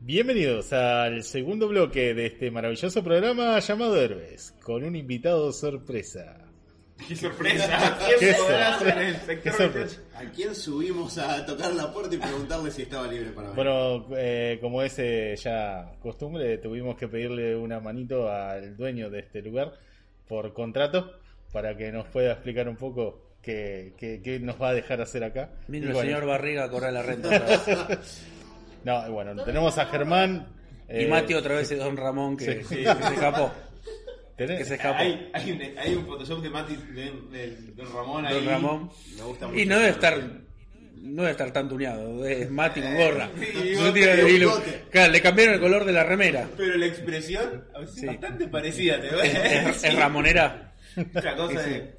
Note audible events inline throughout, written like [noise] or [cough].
Bienvenidos al segundo bloque de este maravilloso programa llamado Héroes, con un invitado sorpresa. ¡Qué sorpresa! ¿Quién Qué podrá sorpresa. ser el sector Qué sorpresa. 28? ¿A quién subimos a tocar la puerta y preguntarle si estaba libre para ver? Bueno, eh, como es eh, ya costumbre, tuvimos que pedirle una manito al dueño de este lugar por contrato para que nos pueda explicar un poco qué, qué- qué nos va a dejar hacer acá. Vino Y el bueno, señor Barriga a cobrar la renta. [laughs] No, bueno, tenemos a Germán. y eh, Mati otra vez es Don Ramón que, Sí. [laughs] que se escapó. tenés- Que se escapó. Hay, hay, un, hay un Photoshop de Mati, de, de- de Ramón ahí. Don Ramón. Me gusta mucho. Y no debe estar. No debe estar tan tuneado. Es Mati con gorra. Sí, No claro, le cambiaron el color de la remera. Pero la expresión a Sí. es bastante parecida, te Es, ves. es ramonera. Otra cosa Sí, de.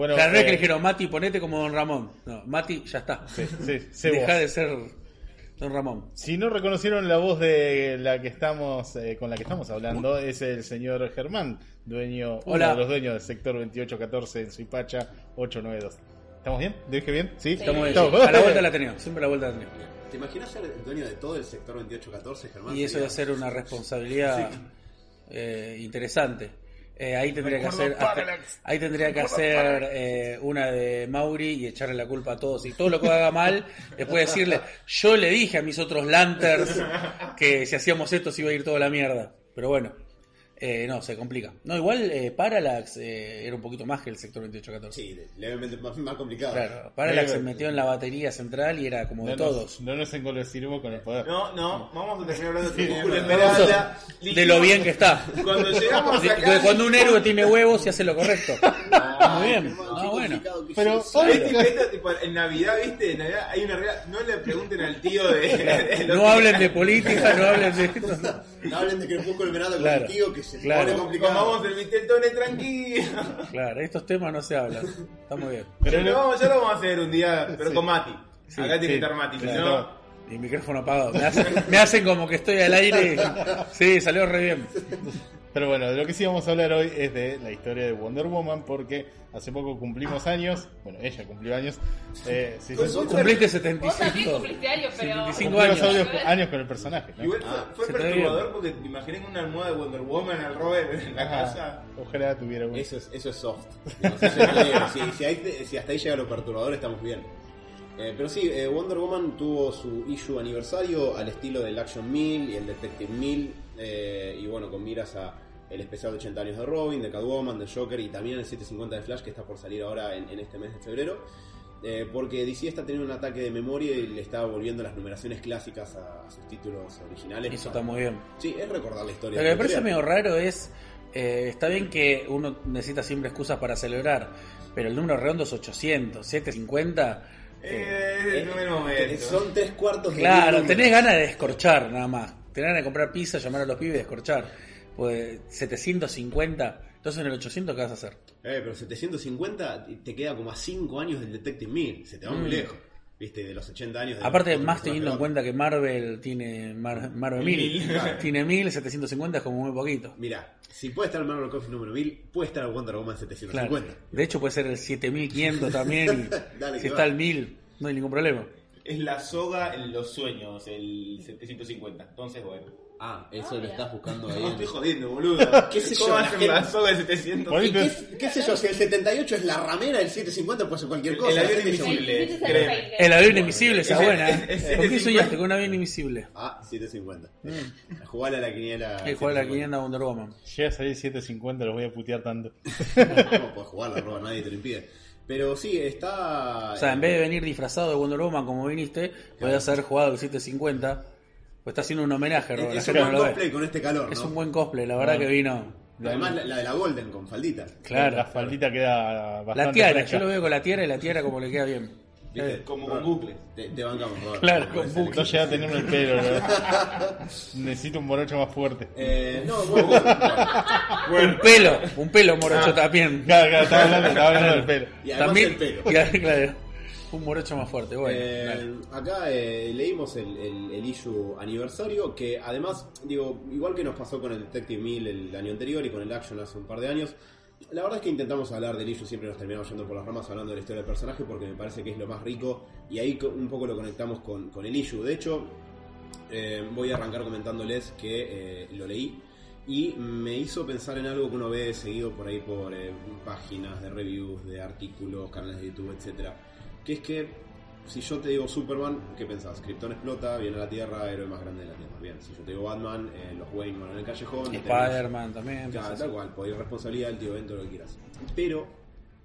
Bueno, Claro, no es que eh, le dijeron Mati, ponete como Don Ramón. No, Mati, ya está. sí, sí, [laughs] sé Deja vos. de ser Don Ramón. Si no reconocieron la voz de la que estamos eh, con la que estamos hablando, es el señor Germán, dueño, uno de los dueños del sector 2814 en Suipacha 892. ¿Estamos bien? ¿Dije bien? Sí, Estamos bien. Estamos- A la vuelta la [laughs] tenía. Siempre a la vuelta la tenía. ¿Te imaginas ser el dueño de todo el sector 2814, Germán? Y eso de ser una [laughs] responsabilidad eh, interesante. Eh, ahí tendría que hacer, ahí tendría que hacer eh, una de Mauri y echarle la culpa a todos. Y todo lo que haga mal, después decirle, yo le dije a mis otros Lanters que si hacíamos esto se iba a ir toda la mierda. Pero bueno, eh, no, se complica. No, igual eh, Parallax eh, era un poquito más que el sector 2814. Sí, levemente más, más complicado. Claro, Parallax Eh, se metió en la batería central y era como de no todos. No nos engolosiremos con el poder. No, no, vamos a terminar hablando de Crepúsculo sí, Esmeralda. de lo bien que está. Cuando [laughs] llegamos De- acá. de cuando un héroe tiene huevos y hace lo correcto. [laughs] Muy bien. Ah, bueno. Pero es. hoy- ¿Viste que esto, tipo, en Navidad, viste, en Navidad hay una regla, no le pregunten al tío de... de No hablen de política, no hablen de [laughs] esto. No hablen de Crepúsculo Esmeralda con Claro, el tío que se claro. pone complicado. Vamos el Viteltone tranquilo. Claro, estos temas no se hablan. Está muy bien. Pero ya, no- lo vamos, ya lo vamos a hacer un día, pero con Mati. Sí, Acá tiene que estar Mati, si claro. no... Y micrófono apagado. Me hacen, me hacen como que estoy al aire. [laughs] Sí, salió re bien. Pero bueno, de lo que sí vamos a hablar hoy es de la historia de Wonder Woman, porque hace poco cumplimos años, bueno, ella cumplió años. Eh, sí, sí, Cumpliste Vos también 75. cumpliste años, pero... 75 cumplimos años. años, años con el personaje. ¿no? Igual Ah, fue, ve perturbador porque te imaginé con una almohada de Wonder Woman al Robert en la Ajá. casa. Ojalá tuviera uno. Eso es, eso es soft. [laughs] No, si, eso es leve. si, si ahí te- si hasta ahí llega lo perturbador, estamos bien. Eh, pero sí, eh, Wonder Woman tuvo su issue aniversario al estilo del Action 1000 y el Detective 1000. Eh, y bueno, con miras a el especial de 80 años de Robin, de Catwoman, de Joker y también el 750 de Flash que está por salir ahora en, en este mes de febrero. Eh, porque DC está teniendo un ataque de memoria y le está volviendo las numeraciones clásicas a, a sus títulos originales. Eso está muy bien. Sí, es recordar la historia. Lo que me parece medio raro es. eh, está bien que uno necesita siempre excusas para celebrar, pero el número redondo es 800, 750. Eh, es el primer momento. Son tres cuartos de Claro, tenés ganas de descorchar nada más. Tenés ganas de comprar pizza, llamar a los pibes y descorchar. Pues 750, entonces en el 800 ¿qué vas a hacer? Eh, pero 750 te queda como a 5 años del Detective 1000. Se te va muy Mm. lejos. Viste, de los 80 años. de Aparte, más teniendo en cuenta que Marvel tiene Mar- Marvel 1000, [laughs] Mil. tiene 1000, 750 es como muy poquito. Mira, si puede estar el Marvel Comics número 1000, puede estar el Wonder Woman Claro. 750. De hecho, puede ser el 7500 también. y [laughs] Dale, si que está va. el 1000, no hay ningún problema. Es la soga en los sueños, el 750. Entonces, bueno. Ah, eso lo mira. estás buscando ahí. No en- estoy jodiendo, boludo. [laughs] ¿Qué sé ¿Cómo yo, hacen la soga de 700? Por ahí ¿Y ¿Qué, qué sé yo? Si el 78 es la ramera, el 750 puede ser cualquier cosa. El La avión dice, invisible. El créeme. El avión invisible, esa es buena. ¿eh? ¿Por qué 750? soñaste con un avión invisible? Ah, 750. Jugar a la quiniela. El jugar la 500 Wonder Woman. Llega a salir 750, los voy a putear tanto. [laughs] No puedes jugar la roba, nadie te lo impide. Pero sí, está. O sea, en vez de venir disfrazado de Wonder Woman como viniste, podías haber jugado el 750. Pues está haciendo un homenaje, Robert, Es un buen cosplay con este calor. Es ¿no? un buen cosplay, la verdad No. que vino. Además, la, la de la Golden con faldita. Claro. La faldita queda bastante La tiara, fresca. yo lo veo con la tiara y la tiara como le queda bien. ¿Viste? Eh, Como con bucle. Te, te bancamos, Robert. Claro, con puede ser. bucle. No llega a tenerme el pelo, ¿no? [laughs] Necesito un morocho más fuerte. Eh, no, bueno, [laughs] bueno. Un pelo, un pelo morocho también. Claro, claro, estaba hablando, [laughs] estaba hablando del pelo. Y además También, el pelo. y- claro, un morocho más fuerte. Bueno, Eh, acá eh, leímos el, el, el issue aniversario que además, digo, igual que nos pasó con el Detective 1000 el año anterior y con el Action hace un par de años, la verdad es que intentamos hablar del issue, siempre nos terminamos yendo por las ramas hablando de la historia del personaje porque me parece que es lo más rico y ahí un poco lo conectamos con, con el issue. De hecho, Eh, voy a arrancar comentándoles que eh, lo leí y me hizo pensar en algo que uno ve seguido por ahí por eh, páginas de reviews, de artículos, canales de YouTube, etcétera, que es que si yo te digo Superman, ¿qué pensás? Krypton explota, viene a la Tierra, héroe más grande de la Tierra. Bien, si yo te digo Batman, eh, los Wayne van en el callejón. Spider-Man también. Claro, tal cual, por irresponsabilidad del tío evento, lo que quieras. Pero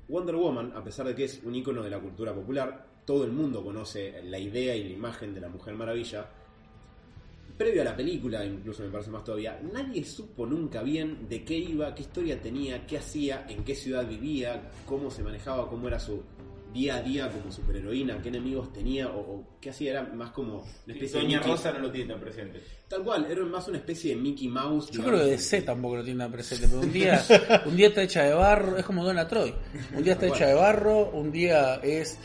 Wonder Woman, a pesar de que es un icono de la cultura popular, todo el mundo conoce la idea y la imagen de la Mujer Maravilla. Previo a la película, incluso me parece más todavía, nadie supo nunca bien de qué iba, qué historia tenía, qué hacía, en qué ciudad vivía, cómo se manejaba, cómo era su día a día como superheroína, qué enemigos tenía o, o qué hacía, era más como una especie Doña de Mickey- Rosa no lo tiene tan presente. Tal cual, era más una especie de Mickey Mouse. Yo creo que DC tampoco lo tiene tan presente, pero un día, [laughs] un día está hecha de barro, es como Donna Troy. Un día está hecha de barro, un día es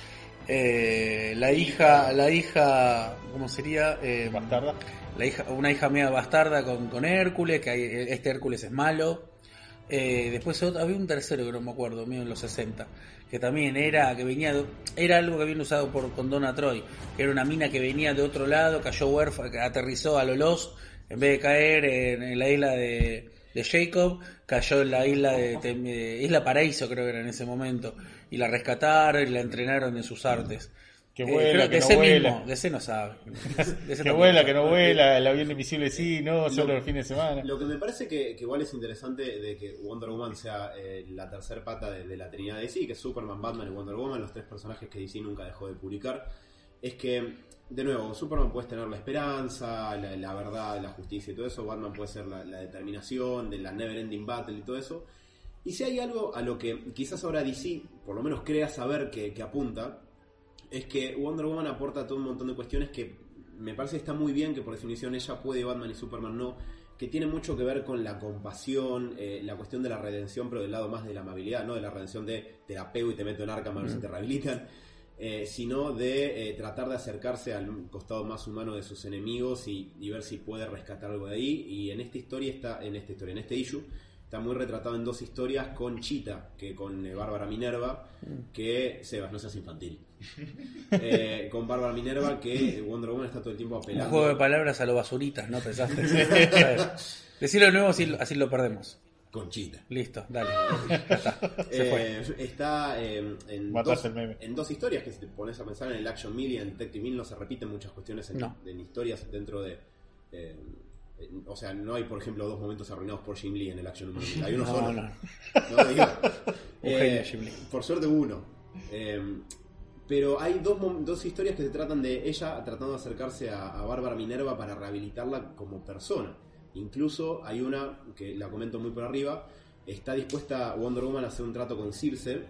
eh, la hija, la hija, ¿cómo sería? Eh, Bastarda. La hija, una hija media bastarda con, con Hércules, que hay- este Hércules es malo. Eh, después había un tercero que no me acuerdo, medio en los 60, que también era, que venía de- era algo que habían usado por, con Donna Troy, que era una mina que venía de otro lado, cayó huérfana, aterrizó a lo Lost, en vez de caer en, la isla de, de Jacob, cayó en la isla de, eh, Isla Paraíso creo que era en ese momento, y la rescataron y la entrenaron en sus artes. Que vuela, que no vuela. mismo, no sabe. Que vuela, que no vuela, el avión invisible sí, no, solo Lo- los fines de semana. Lo que me parece que, que igual es interesante de que Wonder Woman sea eh, la tercer pata de, de la Trinidad de DC, que es Superman, Batman y Wonder Woman, los tres personajes que DC nunca dejó de publicar, es que, de nuevo, Superman puede tener la esperanza, la, la verdad, la justicia y todo eso, Batman puede ser la, la determinación de la Never Ending Battle y todo eso. Y si hay algo a lo que quizás ahora DC, por lo menos crea saber que apunta, es que Wonder Woman aporta todo un montón de cuestiones que me parece que está muy bien, que por definición ella puede, Batman y Superman no, que tiene mucho que ver con la compasión, eh, la cuestión de la redención, pero del lado más de la amabilidad, no de la redención de te la pego y te meto en Arkham a ver si te rehabilitan, eh, sino de eh, tratar de acercarse al costado más humano de sus enemigos y, y ver si puede rescatar algo de ahí. Y en esta historia está, en esta historia, en este issue, está muy retratado en dos historias con Chita, que con eh, Bárbara Minerva, que Sebas, no seas infantil. [laughs] Eh, con Bárbara Minerva, que Wonder Woman está todo el tiempo Un apelando. juego de palabras a lo basuritas, ¿no pensaste? [laughs] Decirlo de nuevo así, así lo perdemos. Con Chita. Listo, dale. [laughs] Está. Eh, está eh, en, dos, el meme. en dos historias que si te pones a pensar en el Action Mill y en Detective Mill no se repiten muchas cuestiones en, No. en historias dentro de... eh, en- o sea, no hay, por ejemplo, dos momentos arruinados por Jim Lee en el Action Mill. [laughs] Hay uno No, solo. no. No, digo, [laughs] eh, genio, Jim Lee. Por suerte uno. Eh, pero hay dos, dos historias que se tratan de ella tratando de acercarse a, a Bárbara Minerva para rehabilitarla como persona. Incluso hay una, que la comento muy por arriba, está dispuesta Wonder Woman a hacer un trato con Circe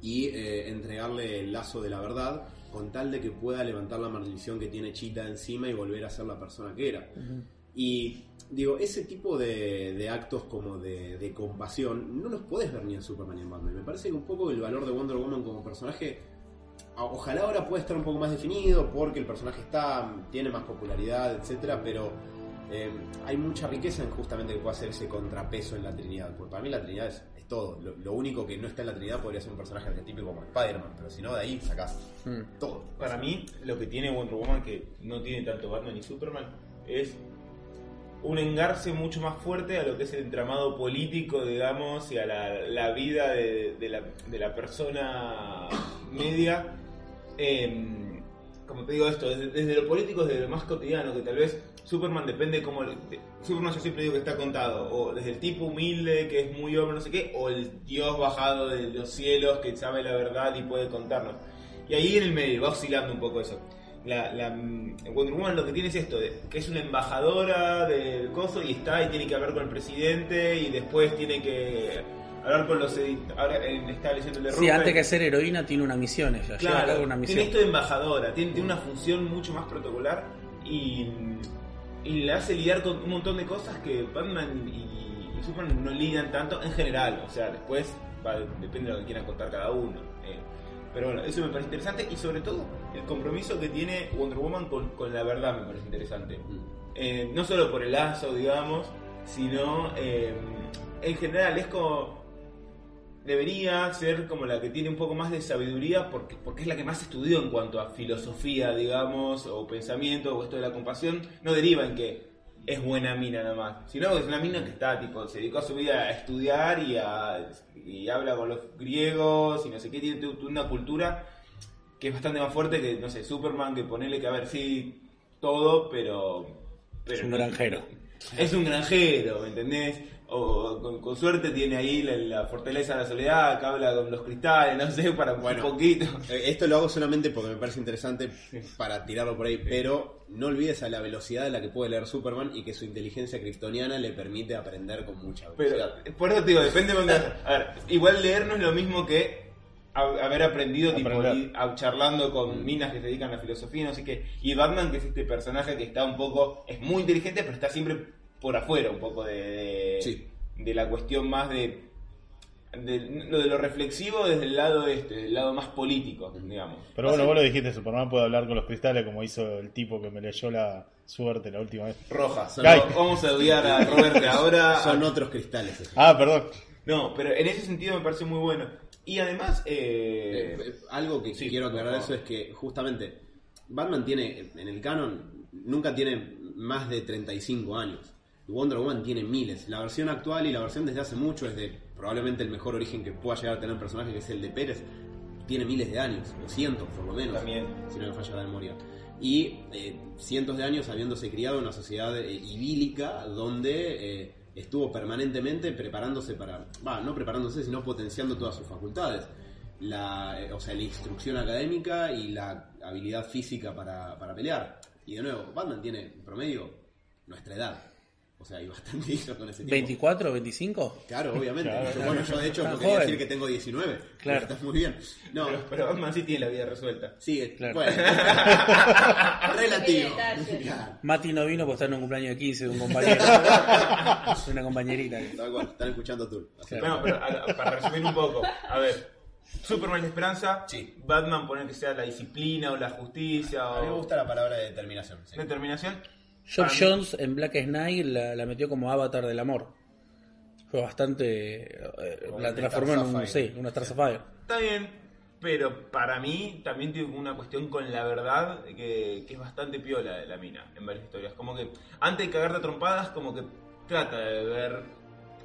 y eh, entregarle el lazo de la verdad con tal de que pueda levantar la maldición que tiene Chita encima y volver a ser la persona que era. Y digo, ese tipo de, de actos como de, de compasión no los puedes ver ni en Superman ni en Batman. Me parece que un poco el valor de Wonder Woman como personaje, ojalá ahora pueda estar un poco más definido porque el personaje está tiene más popularidad, etcétera, pero eh, hay mucha riqueza en justamente que pueda hacer ese contrapeso en la Trinidad. Porque para mí la Trinidad es, es todo. Lo, lo único que no está en la Trinidad podría ser un personaje arquetípico como Spider-Man, pero si no, de ahí sacás Mm. todo. Para mí, lo que tiene Wonder Woman, que no tiene tanto Batman ni Superman, es un engarce mucho más fuerte a lo que es el entramado político, digamos, y a la, la vida de, de la, de la persona media. Em, como te digo esto, desde, desde lo político, desde lo más cotidiano, que tal vez Superman depende como... Superman yo siempre digo que está contado, o desde el tipo humilde que es muy hombre, no sé qué, o el dios bajado de los cielos que sabe la verdad y puede contarnos. Y ahí en el medio va oscilando un poco eso. La, la, mm, Wonder Woman lo que tiene es esto, que es una embajadora del coso y está y tiene que hablar con el presidente y después tiene que hablar con los ahora en- está leyendo el Sí, antes que ser heroína tiene una misión ella. lleva a Claro, cabo una tiene esto de embajadora, tiene, tiene una función mucho más protocolar y, y le hace lidiar con un montón de cosas que Batman y, y Superman no lidian tanto en general. O sea, después va- depende de lo que quieran contar cada uno. Pero bueno, eso me parece interesante y sobre todo el compromiso que tiene Wonder Woman con, con la verdad me parece interesante. Eh, no solo por el lazo, digamos, sino eh, en general es como debería ser como la que tiene un poco más de sabiduría porque, porque es la que más estudió en cuanto a filosofía, digamos, o pensamiento, o esto de la compasión, no deriva en que es buena mina nada más, sino que es una mina que está, tipo, se dedicó a su vida a estudiar y, a, y habla con los griegos y no sé qué, tiene una cultura que es bastante más fuerte que, no sé, Superman, que ponerle que, a ver, sí, todo, pero... pero Es un granjero. es un granjero, ¿me entendés? O con, con suerte tiene ahí la, la fortaleza de la soledad, que habla con los cristales, no sé, para Bueno. un poquito. Eh, Esto lo hago solamente porque me parece interesante para tirarlo por ahí, pero no olvides a la velocidad de la que puede leer Superman y que su inteligencia kryptoniana le permite aprender con mucha Pero, velocidad. por eso te digo, depende de dónde- [laughs] A ver, igual leer no es lo mismo que ha- haber aprendido, Aprender. a- charlando Mm. con minas que se dedican a la filosofía, no sé qué. Y Batman, que es este personaje que está un poco, es muy inteligente, pero está siempre por afuera, un poco de, de, Sí. de la cuestión más de, de lo de lo reflexivo desde el lado este, del lado más político, digamos. Pero bueno, vos lo dijiste, Superman puede hablar con los cristales como hizo el tipo que me leyó la suerte la última vez. Roja. Son- vamos a odiar a Robert ahora. [laughs] Son otros cristales. esos. Ah, perdón. No, pero en ese sentido me parece muy bueno. Y además, eh, Eh, eh, algo que sí, quiero aclarar eso es que justamente Batman tiene, en el canon, nunca tiene más de 35 años. Wonder Woman tiene miles. La versión actual y la versión desde hace mucho es de probablemente el mejor origen que pueda llegar a tener un personaje, que es el de Pérez. Tiene miles de años, o cientos por lo menos, También. si no me falla la memoria. Y eh, cientos de años habiéndose criado en una sociedad eh, idílica donde eh, estuvo permanentemente preparándose para, va, no preparándose, sino potenciando todas sus facultades. La, eh, o sea, la instrucción académica y la habilidad física para, para pelear. Y de nuevo, Batman tiene en promedio nuestra edad. O sea, hay bastante [laughs] hizo con ese tiempo. ¿24, 25? Claro, obviamente. Claro. Yo, bueno, yo de hecho no quería decir que tengo 19. Claro. Está muy bien. No, pero, pero Batman sí tiene la vida resuelta. sí, es- Claro. bueno. [laughs] [laughs] Relativo. Mati no vino porque está en un cumpleaños de 15 de un compañero. de una compañerita. Tal cual, están escuchando tú. Bueno, pero a- para resumir un poco, a ver, Superman la esperanza, Sí. Batman poner que sea la disciplina o la justicia A mí me gusta la palabra de determinación. sí. determinación. Mí- Jones en Black Knight la, la metió como avatar del amor. Fue bastante. eh, la transformó en un. Sí, una Star Sapphire. Está bien, pero para mí también tiene una cuestión con la verdad que, que es bastante piola de la mina en varias historias. Como que antes de cagarte a trompadas, como que trata de ver.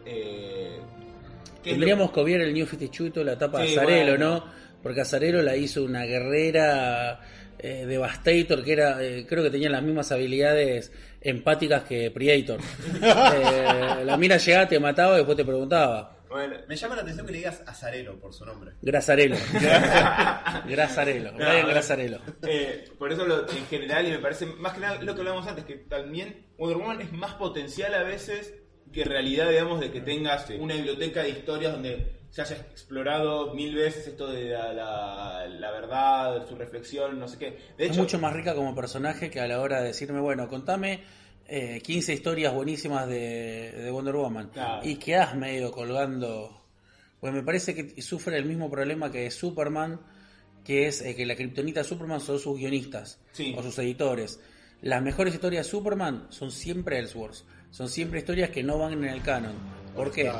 Eh, lo- Tendríamos que obviar el New 52, la etapa de Sí, Azarelo, bueno. ¿no? Porque Azarelo la hizo una guerrera eh, Devastator, que era, eh, creo que tenía las mismas habilidades empáticas que Predator. [laughs] Eh, la mina llegaba, te mataba y después te preguntaba. Bueno, Me llama la atención que le digas Azarelo por su nombre. Grasarelo. [laughs] Grasarelo. Brian Grasarelo. Eh, por eso lo, en general, y me parece más que nada lo que hablábamos antes, que también Wonder Woman es más potencial a veces que realidad, digamos, de que tengas una biblioteca de historias donde se haya explorado mil veces esto de la, la- la verdad, su reflexión, no sé qué. De Es hecho, mucho más rica como personaje que a la hora de decirme, bueno, contame eh, 15 historias buenísimas de, de Wonder Woman. Claro. Y quedás medio colgando. Pues me parece que sufre el mismo problema que Superman, que es eh, que la kriptonita de Superman son sus guionistas Sí. o sus editores. Las mejores historias de Superman son siempre Elseworlds. Son siempre historias que no van en el canon. ¿Por qué?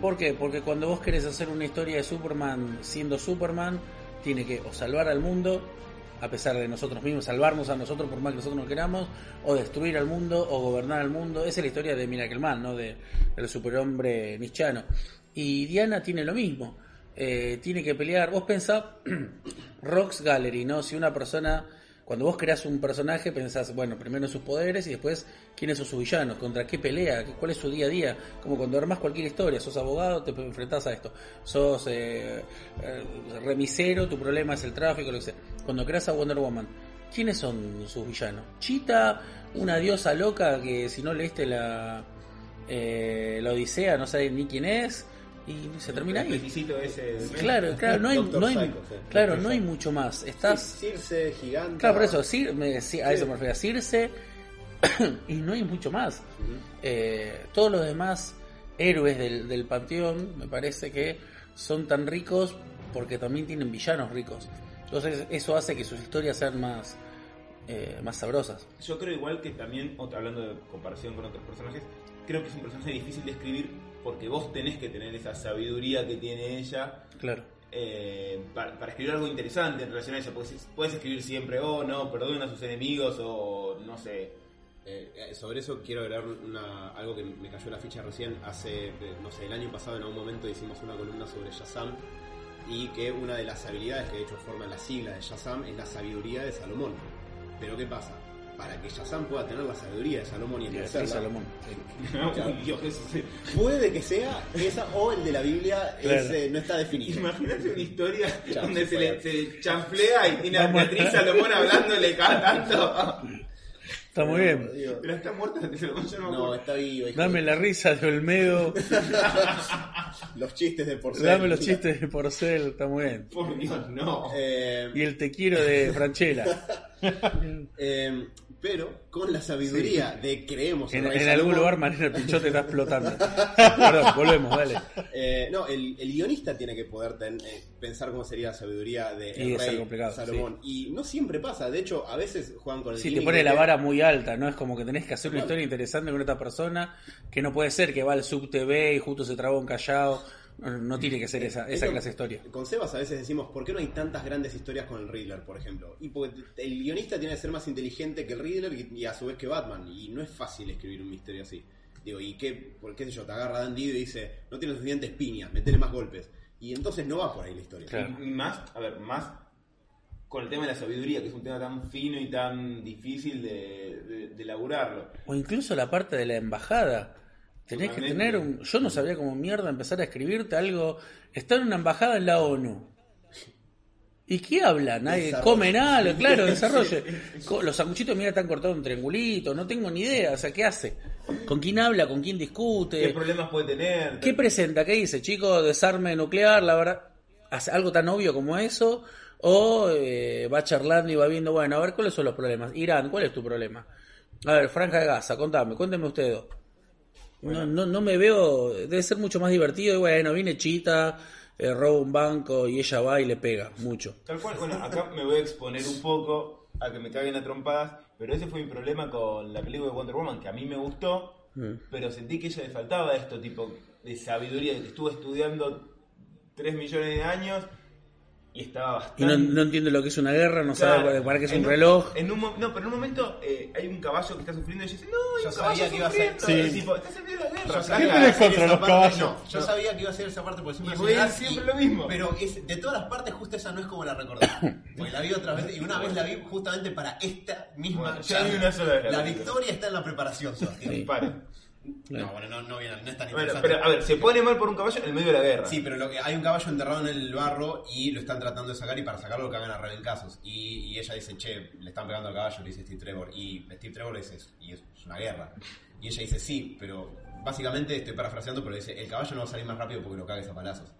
¿Por qué? Porque cuando vos querés hacer una historia de Superman siendo Superman, tiene que o salvar al mundo, a pesar de nosotros mismos, salvarnos a nosotros por más que nosotros no queramos, o destruir al mundo, o gobernar al mundo. Esa es la historia de Miracle Man, ¿no? De, del superhombre nichano. Y Diana tiene lo mismo. Eh, tiene que pelear. Vos pensá, [clears throat] Rocks Gallery, ¿no? Si una persona, cuando vos creás un personaje, pensás, bueno, primero sus poderes y después quiénes son sus villanos, contra qué pelea, cuál es su día a día. Como cuando armas cualquier historia, sos abogado, te enfrentás a esto. Sos eh, eh, remisero, tu problema es el tráfico, lo que sea. Cuando creas a Wonder Woman, ¿quiénes son sus villanos? Chita, una diosa loca que si no leíste la, eh, la Odisea no sabes ni quién es. Y se termina el ahí. ese. Claro, [laughs] claro, no hay, Doctor no hay, Psycho, sí. claro, no hay mucho más. Estás, Circe, gigante. claro, por eso, Cir- me- sí, a eso me refiero, a Circe, [coughs] y no hay mucho más. Eh, todos los demás héroes del, del panteón, me parece que son tan ricos porque también tienen villanos ricos. Entonces, eso hace que sus historias sean más, eh, más sabrosas. Yo creo igual que también, otra- hablando de comparación con otros personajes, creo que es un personaje difícil de escribir porque vos tenés que tener esa sabiduría que tiene ella Claro. eh, para, para escribir algo interesante en relación a ella. Porque puedes escribir siempre, oh no, perdonen a sus enemigos o no sé. Eh, eh, sobre eso quiero agregar una, algo que me cayó la ficha recién. Hace, no sé, el año pasado en algún momento hicimos una columna sobre Shazam y que una de las habilidades que de hecho forman la sigla de Shazam es la sabiduría de Salomón. Pero ¿qué pasa? Para que Shazam pueda tener la sabiduría de Salomón y ejercerla, Salomón. [laughs] Claro. Uy, Dios, eso sí. puede que sea esa o el de la Biblia Claro. es, eh, no está definido. Imagínate una historia [laughs] donde se le, se chanflea y tiene a. Beatriz Salomón hablándole cada tanto. Está muy bien. Digo, Pero está muerta Beatriz Salomón, yo no me No, acuerdo. está vivo. hijo Dame la risa de Olmedo, [laughs] Los chistes de porcel. dame los chistes de Porcel, está muy bien. Por Dios, no. Eh, Y el te quiero de Franchella. Eh, pero con la sabiduría de creemos En, rey en algún lugar Marina Pinchote está explotando. [laughs] Perdón, volvemos, dale. eh, no, el, el guionista tiene que poder ten- eh, pensar cómo sería la sabiduría de Sí, el es rey Salomón. Y no siempre pasa, de hecho, a veces juegan con el Si te pone la vara muy alta, ¿no? Es como que tenés que hacer una historia interesante con esta persona, que no puede ser que va al sub TV y justo se trabó un callado. No, tiene que ser esa, Es esa lo- clase de historia. Con Sebas a veces decimos, ¿por qué no hay tantas grandes historias con el Riddler, por ejemplo? Y porque el guionista tiene que ser más inteligente que el Riddler y, y a su vez que Batman. Y no es fácil escribir un misterio así. Digo, ¿y qué? ¿Por qué sé yo? Te agarra Dan y dice, no tienes suficientes piñas, metele más golpes. Y entonces no va por ahí la historia. Claro. Y más, a ver, más con el tema de la sabiduría, que es un tema tan fino y tan difícil de, de, de elaborarlo. O incluso la parte de la embajada. Tenés que tener un... Yo no sabía cómo mierda empezar a escribirte algo. Está en una embajada en la ONU. ¿Y qué habla? Nadie come nada, claro, desarrolle. [laughs] Los sanguchitos, mira, están cortados en triangulitos, no tengo ni idea, o sea, ¿qué hace? ¿Con quién habla? ¿Con quién discute? ¿Qué problemas puede tener? ¿Qué presenta? ¿Qué dice? Chicos, desarme nuclear, la verdad. ¿Hace algo tan obvio como eso? ¿O eh, va charlando y va viendo, bueno, a ver, ¿cuáles son los problemas? Irán, ¿cuál es tu problema? A ver, Franja de Gaza, contame, cuénteme ustedes dos. No, no, no me veo, debe ser mucho más divertido. Y bueno, viene Chita, eh, roba un banco y ella va y le pega mucho. Tal cual, bueno, acá me voy a exponer un poco a que me caguen a trompadas, pero ese fue mi problema con la película de Wonder Woman, que a mí me gustó, Mm. pero sentí que ella le faltaba esto, tipo de sabiduría, que estuvo estudiando 3 millones de años y estaba bastante... Y no, no entiende lo que es una guerra, no Claro. sabe para- qué es En un reloj. en un mo- no, pero en un momento eh, hay un caballo que está sufriendo y dice, no, hay Yo un sabía que iba a ser-. Sí. Tipo, estás en medio de la guerra. ¿Qué tenés contra los parte- caballos? No, yo sabía que iba a ser esa parte porque siempre Y es voy a siempre lo mismo. Pero es, de todas las partes, justo esa no es como la recordaba. [coughs] Porque la vi otra vez y una vez la vi justamente para esta misma. Bueno, ya vi una sola vez la La victoria está en la preparación, Sebastián. No, bueno, no, no, viene- no es tan Bueno, interesante. pero a ver, se pone mal por un caballo en el medio de la guerra. Sí, pero lo que, hay un caballo enterrado en el barro y lo están tratando de sacar y para sacarlo lo cagan a rebencazos. Y, y ella dice, che, le están pegando al caballo, le dice Steve Trevor. Y Steve Trevor le dice, y es, es una guerra. Y ella dice, sí, pero básicamente estoy parafraseando, pero dice, el caballo no va a salir más rápido porque lo cagues a palazos.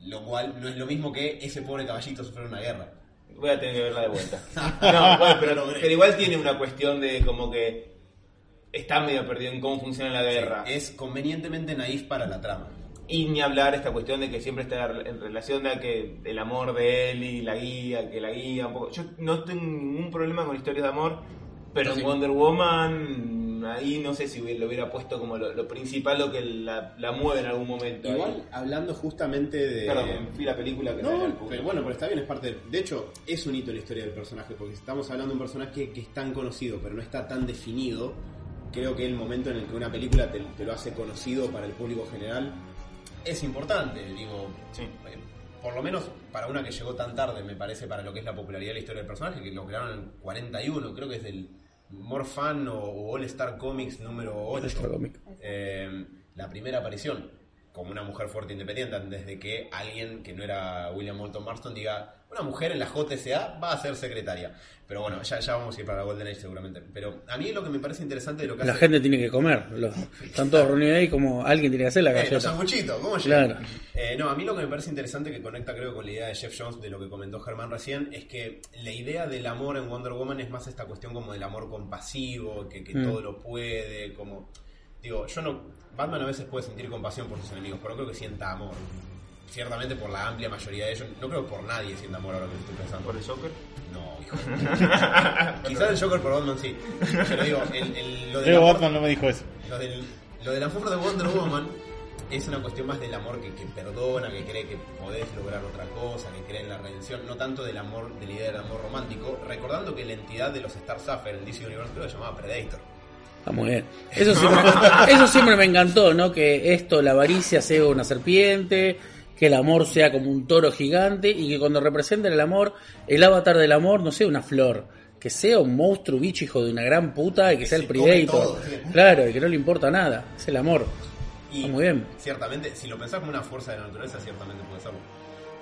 Lo cual no es lo mismo que ese pobre caballito sufrir una guerra. Voy a tener que verla de vuelta. [laughs] No, bueno, pero, pero igual tiene una cuestión de como que está medio perdido en cómo funciona la guerra. Es convenientemente naif para la trama. Y ni hablar esta cuestión de que siempre está en relación a que el amor de él y la guía, que la guía un poco. Yo no tengo ningún problema con historias de amor, pero Sí. en Wonder Woman ahí no sé si lo hubiera puesto como lo, lo principal, lo que la, la mueve en algún momento. Igual, Ahí. hablando justamente de... Perdón, fui la película que No, pero bueno, pero está bien, es parte. De, de hecho, es un hito en la historia del personaje, porque estamos hablando de un personaje que es tan conocido, pero no está tan definido. Creo que el momento en el que una película te, te lo hace conocido para el público general es importante. Digo, Sí. eh, por lo menos para una que llegó tan tarde, me parece, para lo que es la popularidad de la historia del personaje, que lo crearon en 41, creo que es del More Fan o, All Star Comics número 8. All-Star Comics. Eh, la primera aparición como una mujer fuerte e independiente desde que alguien que no era William Moulton Marston diga una mujer en la JSA va a ser secretaria. Pero bueno, ya, ya vamos a ir para la Golden Age seguramente. Pero a mí lo que me parece interesante de lo que La hace... gente tiene que comer. Los, están todos reunidos ahí como alguien tiene que hacer la Eh, los galleta. sanguchitos, ¿cómo llega? Claro. Eh, no, a mí lo que me parece interesante que conecta creo con la idea de Jeff Jones de lo que comentó Germán recién es que la idea del amor en Wonder Woman es más esta cuestión como del amor compasivo, que, que Mm. todo lo puede, como... Digo, yo no... Batman a veces puede sentir compasión por sus enemigos, pero no creo que sienta amor. Ciertamente por la amplia mayoría de ellos. No creo que por nadie sienta amor ahora que estoy pensando. ¿Por el Joker? No, hijo de- [laughs] Quizás el Joker por Batman sí. Pero digo, el, el- lo, amor, Batman no me dijo eso. lo, del, lo del amor de Wonder Woman es una cuestión más del amor que, que perdona, que cree que podés lograr otra cosa, que cree en la redención, no tanto del amor, de la idea del amor romántico, recordando que la entidad de los Star Sapphire en DC Universe creo que se llamaba Predator. Está muy bien. Eso siempre, [laughs] eso siempre me encantó, ¿no? Que esto, la avaricia sea una serpiente, que el amor sea como un toro gigante y que cuando representen el amor, el avatar del amor no sea una flor, que sea un monstruo bicho hijo de una gran puta y que sea el se Predator. todo, sí. Claro, y que no le importa nada. Es el amor. Y Está muy bien. ciertamente, si lo pensás como una fuerza de la naturaleza, ciertamente puede serlo.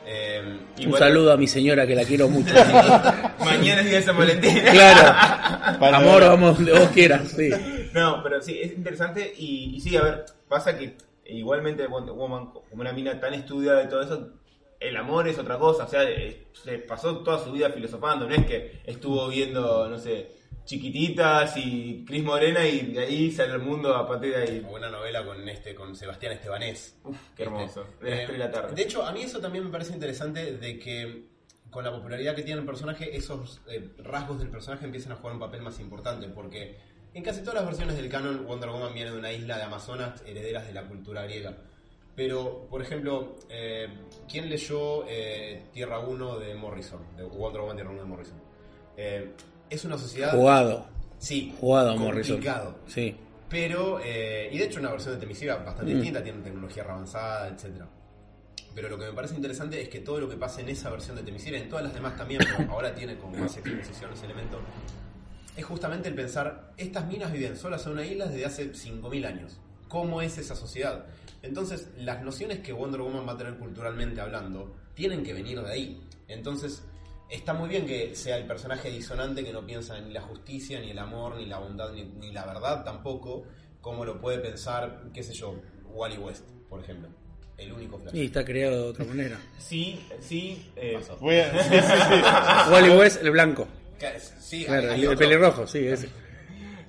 Eh, Un saludo a mi señora que la quiero mucho. [laughs] Mañana es día de San Valentín. [laughs] claro. Para Amor, ver. vamos donde vos quieras, sí. No, pero sí, es interesante y, y sí, a ver, pasa que igualmente Wonder Woman, como una mina tan estudiada y todo eso, el amor es otra cosa, o sea, se pasó toda su vida filosofando, no es que estuvo viendo, no sé, chiquititas y Cris Morena y de ahí sale el mundo a partir de ahí. Buena novela con este con Sebastián Estebanés. Uf, qué hermoso. Este, De las eh, tres de la tarde. de hecho, a mí eso también me parece interesante de que con la popularidad que tiene el personaje, esos eh, rasgos del personaje empiezan a jugar un papel más importante, porque en casi todas las versiones del canon, Wonder Woman viene de una isla de Amazonas herederas de la cultura griega. Pero, por ejemplo, eh, ¿quién leyó eh, Tierra 1 de Morrison? De Wonder Woman Tierra 1 de Morrison. Eh, es una sociedad... Jugado. Sí, Jugado, Morrison. complicado. Sí. Pero, eh, y de hecho una versión de Temisira bastante Mm. distinta, tiene tecnología avanzada, etcétera. Pero lo que me parece interesante es que todo lo que pasa en esa versión de Temisira, en todas las demás también, pero ahora tiene como más exposición ese elemento, es justamente el pensar, estas minas viven solas en una isla desde hace 5.000 años. ¿Cómo es esa sociedad? Entonces, las nociones que Wonder Woman va a tener culturalmente hablando, tienen que venir de ahí. Entonces, está muy bien que sea el personaje disonante que no piensa ni la justicia, ni el amor, ni la bondad, ni, ni la verdad tampoco, como lo puede pensar, qué sé yo, Wally West, por ejemplo. El único Flash. Y está creado de otra manera. Sí, sí, eh, Pasó. Voy a- sí, sí, sí. [laughs] Wally West, el blanco. Sí, Claro, hay- hay el, pelirrojo, sí, ese.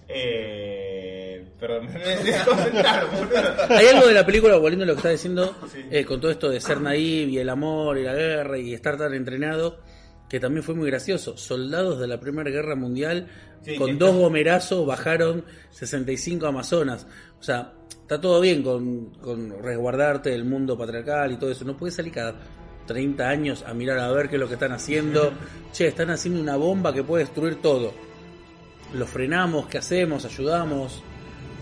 eh, perdón, me. [laughs] Hay algo de la película, volviendo a lo que está diciendo, Sí. eh, con todo esto de ser naive y el amor y la guerra y estar tan entrenado, que también fue muy gracioso. Soldados de la Primera Guerra Mundial Sí, con dos está- gomerazos bajaron 65 Amazonas. O sea, está todo bien con, con resguardarte del mundo patriarcal y todo eso. No puedes salir cada 30 años a mirar a ver qué es lo que están haciendo. [laughs] Che, están haciendo una bomba que puede destruir todo. Lo frenamos, ¿qué hacemos? ¿Ayudamos?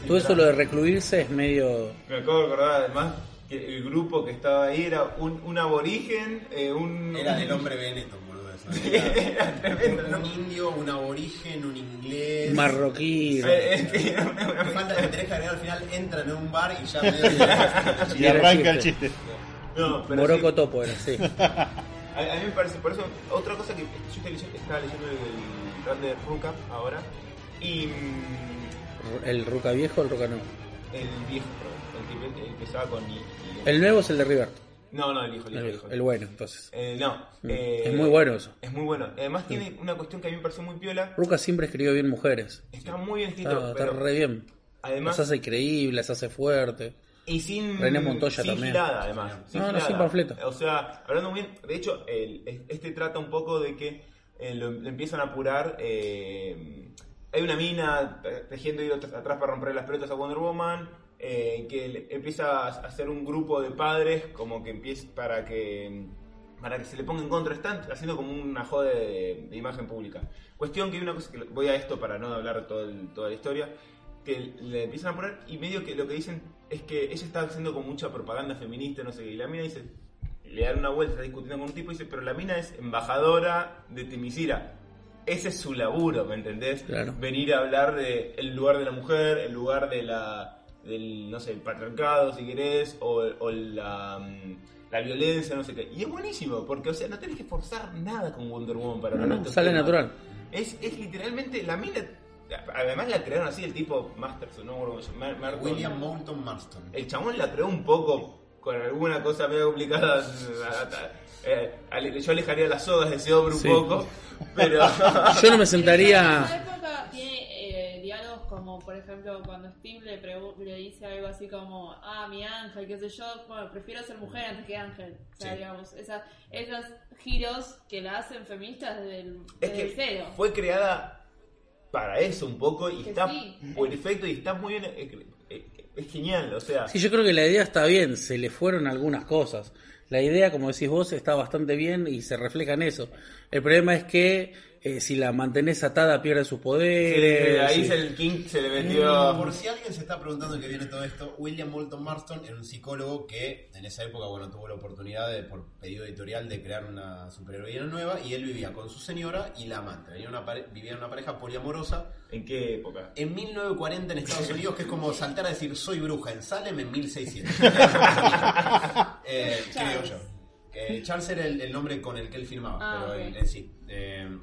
Todo eso lo de recluirse es medio... Me acabo de acordar además que el grupo que estaba ahí era un, un aborigen, eh, un... Era del hombre Benetton, tremendo, ¿no? un indio, un aborigen, un inglés. marroquí. Es que una- falta que tenés que agregar al final, entran en un bar y ya [laughs] Y arranca el chiste. No, pero Moroco sí, Topo era, sí. [laughs] a, a mí me parece, por eso, otra cosa que yo estoy leyendo, estaba leyendo el run de Ruka ahora, y mm, ¿El Ruca viejo o el Ruca nuevo? el viejo, el que, el que estaba con... y- y- El nuevo es el de River. No, no, el viejo, el El, viejo. viejo, el el bueno, entonces. Eh, no, Mm. eh, es muy bueno eso. Es muy bueno. Además tiene una cuestión que a mí me pareció muy piola. Ruca siempre escribió bien mujeres. Está muy bien escrito, Está, está re bien. además Las hace creíbles, las hace fuerte. y sin René Montoya sin también. gilada, además. Sin No, no, gilada. sin panfleto. O sea, hablando muy bien, de hecho, el- este trata un poco de que eh, lo, lo empiezan a apurar. eh, hay una mina te- tejiendo hilo atrás para romper las pelotas a Wonder Woman. Eh, que empieza a hacer un grupo de padres como que empieza para que para que se le ponga en contra, están haciendo como una joda de, de imagen pública. Cuestión que hay una cosa que voy a esto para no hablar todo el- toda la historia, que le empiezan a poner y medio que lo que dicen es que ella está haciendo con mucha propaganda feminista, no sé qué, y la mina dice, le dan una vuelta, está discutiendo con un tipo y dice, pero la mina es embajadora de Temisira. Ese es su laburo, ¿me entendés? Claro. Venir a hablar de el lugar de la mujer, el lugar de la del, no sé, el patriarcado, si querés, o, o la, mm, la violencia, no sé qué. Y es buenísimo, porque, o sea, no tenés que forzar nada con Wonder Woman para No, no, sale temas. natural. Es, es literalmente la mina. Además la crearon así el tipo Masterson, no me acuerdo cómo se llama, Mar-. William Moulton Marston. El chabón la creó un poco con alguna cosa medio complicada. [laughs] Eh, ale- yo alejaría las sodas de ese hombre un Sí. poco, pero. [laughs] Yo no me sentaría. época tiene eh, diálogos como, por ejemplo, cuando Steve le, le dice algo así como, ah, mi ángel, qué sé yo, bueno, prefiero ser mujer antes que ángel. O sea, Sí. digamos, esa, esos giros que la hacen feministas desde el, Es desde el que cero. fue creada para eso un poco y Que está sí. perfecto y está muy bien. eh, eh, es genial, o sea, Sí, yo creo que la idea está bien, se le fueron algunas cosas. La idea, como decís vos, está bastante bien y se refleja en eso. El problema es que eh, si la mantenés atada pierde sus poderes. ahí se- el King se le metió... Por si alguien se está preguntando de qué viene todo esto, William Moulton Marston era un psicólogo que en esa época bueno tuvo la oportunidad de, por pedido editorial de crear una superheroína nueva y él vivía con su señora y la amante. Vivía, una pare- vivía en una pareja poliamorosa ¿En qué época? en 1940 en Estados [laughs] Unidos, que es como saltar a decir soy bruja en Salem en 1600. [laughs] eh, creo yo. Eh, Charles era el, el nombre con el que él firmaba, Ah, pero ok. él, él sí. Eh,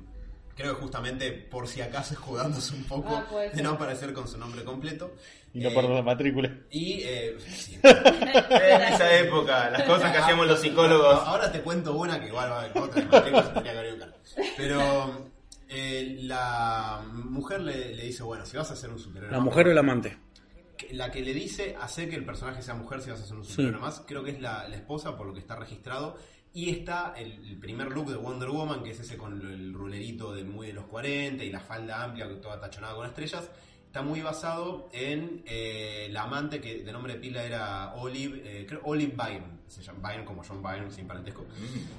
creo que justamente por si acaso escudándose un poco Ah, de no aparecer con su nombre completo. Y no Eh, perder la matrícula. y eh, sí. [laughs] En esa época, las cosas que hacíamos los psicólogos. Ahora te cuento una que igual va a otra de matrícula, se tendría que haber ido acá. Pero eh, la mujer le, le dice, bueno, si vas a ser un superhéroe... La mujer o el amante. La que le dice hacer que el personaje sea mujer si vas a hacer un Sí. superhéroe más, creo que es la, la esposa por lo que está registrado. Y está el, el primer look de Wonder Woman, que es ese con el rulerito de muy de los 40 y la falda amplia, toda tachonada con estrellas. Está muy basado en eh, la amante que de nombre de pila era Olive, eh, creo Olive Byrne, se llama Byrne como John Byrne sin parentesco.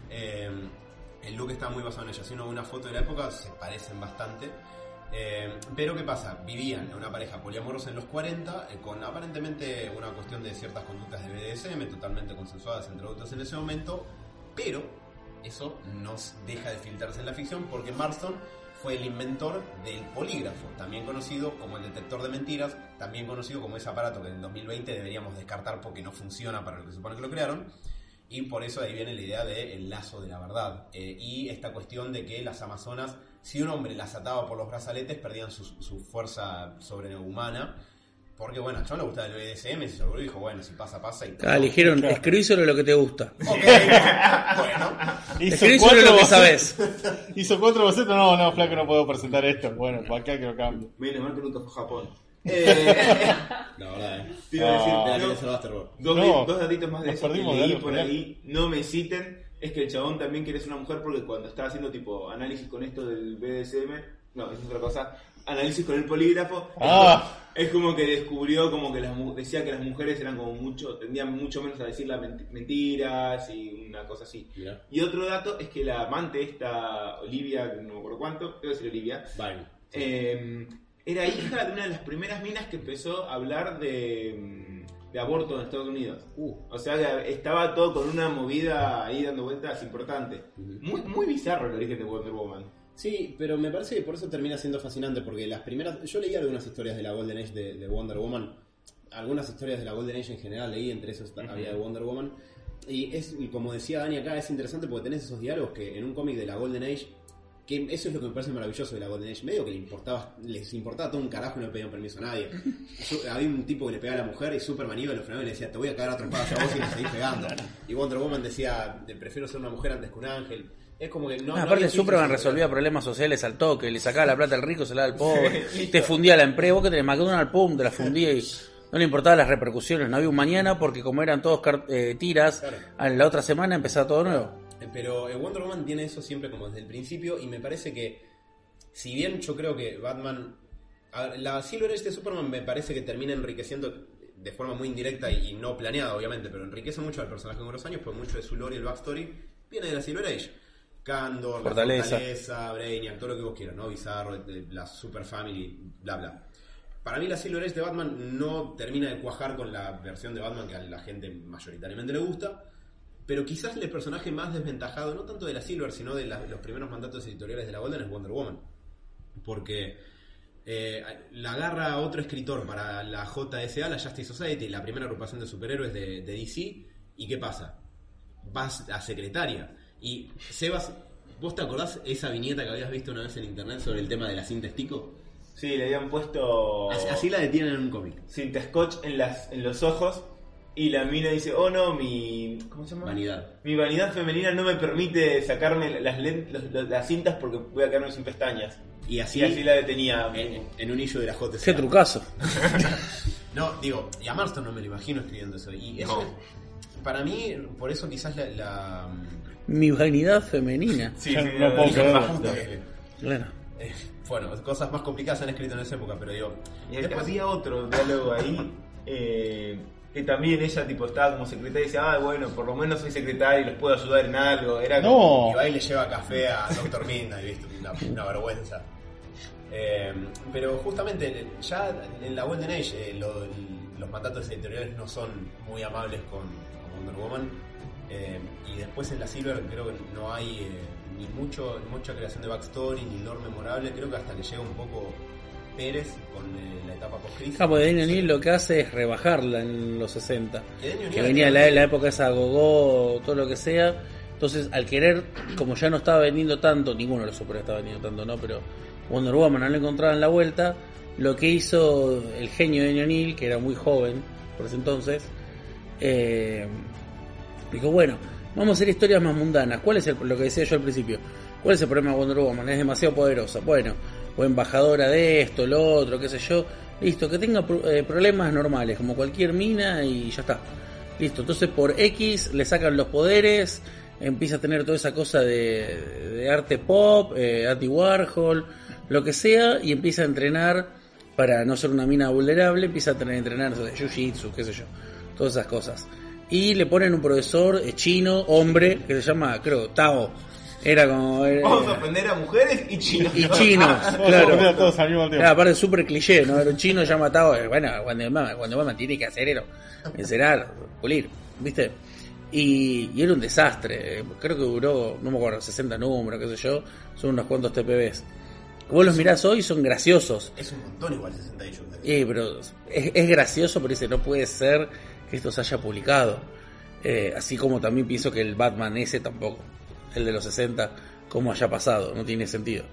Eh, el look está muy basado en ella. Si uno ve una foto de la época, se parecen bastante. Eh, pero ¿qué pasa? Vivían en una pareja poliamorosa en los 40, eh, con aparentemente una cuestión de ciertas conductas de BDSM, totalmente consensuadas entre otros en ese momento, pero eso no deja de filtrarse en la ficción porque Marston fue el inventor del polígrafo, también conocido como el detector de mentiras, también conocido como ese aparato que en 2020 deberíamos descartar porque no funciona para lo que se supone que lo crearon. Y por eso ahí viene la idea del lazo de la verdad. Eh, y esta cuestión de que las amazonas, si un hombre las ataba por los brazaletes, perdían su, su fuerza sobrehumana. Porque bueno, a John le gustaba el BDSM, se seguro dijo, bueno, si pasa, pasa y Ah, le dijeron, Claro. escribí sobre lo que te gusta. Ok, [laughs] bueno. Escribí sobre lo que sabes. [laughs] Hizo cuatro bocetos. No, no, flaco, no puedo presentar esto. Bueno, para acá que lo cambio. Menos mal que nunca fue Japón. Eh, [laughs] La verdad, eh. te iba a decir, Ah. Mira que no, le salvaste, Robert. dos, No, dos datitos más de eso que leí por ahí. No me citen. Es que el chabón también quiere ser una mujer porque cuando estaba haciendo tipo análisis con esto del BDSM, no, es otra cosa, análisis con el polígrafo, Ah. es como que descubrió como que las decía que las mujeres eran como mucho, tendían mucho menos a decir las menti- mentiras y una cosa así. Mira. Y otro dato es que la amante esta, Olivia, no me acuerdo cuánto, debo decir Olivia, Bye. eh, era hija de una de las primeras minas que empezó a hablar de, mm, de aborto en Estados Unidos. Uh. O sea que estaba todo con una movida ahí dando vueltas importante. Muy, muy bizarro el origen de Wonder Woman. Sí, pero me parece que por eso termina siendo fascinante, porque las primeras... Yo leí algunas historias de la Golden Age de, de Wonder Woman, algunas historias de la Golden Age en general leí, entre esos Ujú. había de Wonder Woman, y es y como decía Dani acá, es interesante porque tenés esos diálogos que en un cómic de la Golden Age, que eso es lo que me parece maravilloso de la Golden Age, medio que le importaba, les importaba todo un carajo y no le pedían permiso a nadie. Había un tipo que le pegaba a la mujer y Superman iba y lo frenaba y le decía, te voy a cagar a trompadas a vos y le seguís pegando. Y Wonder Woman decía, prefiero ser una mujer antes que un ángel. Es como que no... No, aparte Superman resolvía problemas sociales al toque, le sacaba la plata al rico, se la daba al [laughs] pobre, te fundía la empresa, vos que tenés McDonald's, pum, te la fundía y no le importaban las repercusiones, no había un mañana porque como eran todos eh, tiras, Claro. a la otra semana empezaba todo nuevo. Eh, Pero eh, Wonder Woman tiene eso siempre como desde el principio y me parece que, si bien yo creo que Batman, la Silver Age de Superman me parece que termina enriqueciendo de forma muy indirecta y, y no planeada obviamente, pero enriquece mucho al personaje con los años, pues mucho de su lore y el backstory viene de la Silver Age. Candor, Fortaleza. Fortaleza, Brainiac, todo lo que vos quieras, ¿no? Bizarro, la Super Family, bla bla. Para mí la Silver Age de Batman no termina de cuajar con la versión de Batman que a la gente mayoritariamente le gusta, pero quizás el personaje más desventajado, no tanto de la Silver, sino de la- los primeros mandatos editoriales de la Golden es Wonder Woman. Porque eh, la agarra otro escritor para la JSA, la Justice Society, la primera agrupación de superhéroes de, de DC, y ¿qué pasa? Vas a secretaria. Y Sebas, ¿vos te acordás esa viñeta que habías visto una vez en internet sobre el tema de la cinta estico? Sí, le habían puesto Así, así la detienen en un cómic. cinta scotch en, las, en los ojos y la mina dice, oh no, mi... ¿Cómo se llama? Vanidad. Mi vanidad femenina no me permite sacarme las, los- los- las cintas porque voy a quedarme sin pestañas. Y así, Y así la detenía. en, en un issue de la JSA. Qué trucazo. [laughs] No, digo, y a Marston no me lo imagino escribiendo eso. Y eso, No. para mí, por eso quizás la... la Mi vanidad femenina. [laughs] Sí, no puedo basta. eh, Claro. eh, bueno, cosas más complicadas se han escrito en esa época, pero digo... Y después- había otro diálogo ahí eh, que también ella tipo estaba como secretaria y decía, ah, bueno, por lo menos soy secretaria y los puedo ayudar en algo. Era como- No, Y va y le lleva café a Doctor Midnight, ¿viste? Una, una vergüenza. Eh, pero justamente ya en la Golden Age eh, lo- los mandatos editoriales no son muy amables con, con Wonder Woman. Eh, y después en la Silver creo que no hay eh, ni mucho mucha creación de backstory ni lore memorable. Creo que hasta que llega un poco Pérez con eh, la etapa post-crisis. Capo de Daniel Neal lo que hace es rebajarla en los 60. Que Que O'Neill- venía la, la época esa gogó, todo lo que sea. Entonces, al querer, como ya no estaba vendiendo tanto, ninguno de los super estaba vendiendo tanto, ¿no? Pero Wonder Woman no le encontraban la vuelta. Lo que hizo el genio de Neal, que era muy joven por ese entonces, eh, dijo, bueno, vamos a hacer historias más mundanas. ¿Cuál es el, lo que decía yo al principio? ¿Cuál es el problema de Wonder Woman? Es demasiado poderosa. Bueno, o embajadora de esto, lo otro, qué sé yo. Listo, que tenga eh, problemas normales, como cualquier mina y ya está. Listo, entonces por X le sacan los poderes, empieza a tener toda esa cosa de, de arte pop, eh, Warhol, lo que sea, y empieza a entrenar para no ser una mina vulnerable, empieza a tener entrenar de jiu-jitsu, qué sé yo, todas esas cosas. Y le ponen un profesor eh, chino, hombre, que se llama, creo, Tao. Era como... era- Vamos a ofender a mujeres y chinos. y chinos, [laughs] claro. poner a todos al mismo tiempo. Claro, aparte súper cliché, ¿no? Era un chino ya matado. eh, Bueno, cuando mamá, cuando mamá tiene que hacer era encerar, pulir, ¿viste? Y, y era un desastre. eh, Creo que duró, no me acuerdo, 60 números, qué sé yo. Son unos cuantos TPBs. Vos los mirás hoy, son graciosos. Es un montón igual 68. Eh, pero es, es gracioso, pero dice, no puede ser que esto se haya publicado. Eh, así como también pienso que el Batman ese tampoco, el de los 60, como haya pasado, no tiene sentido.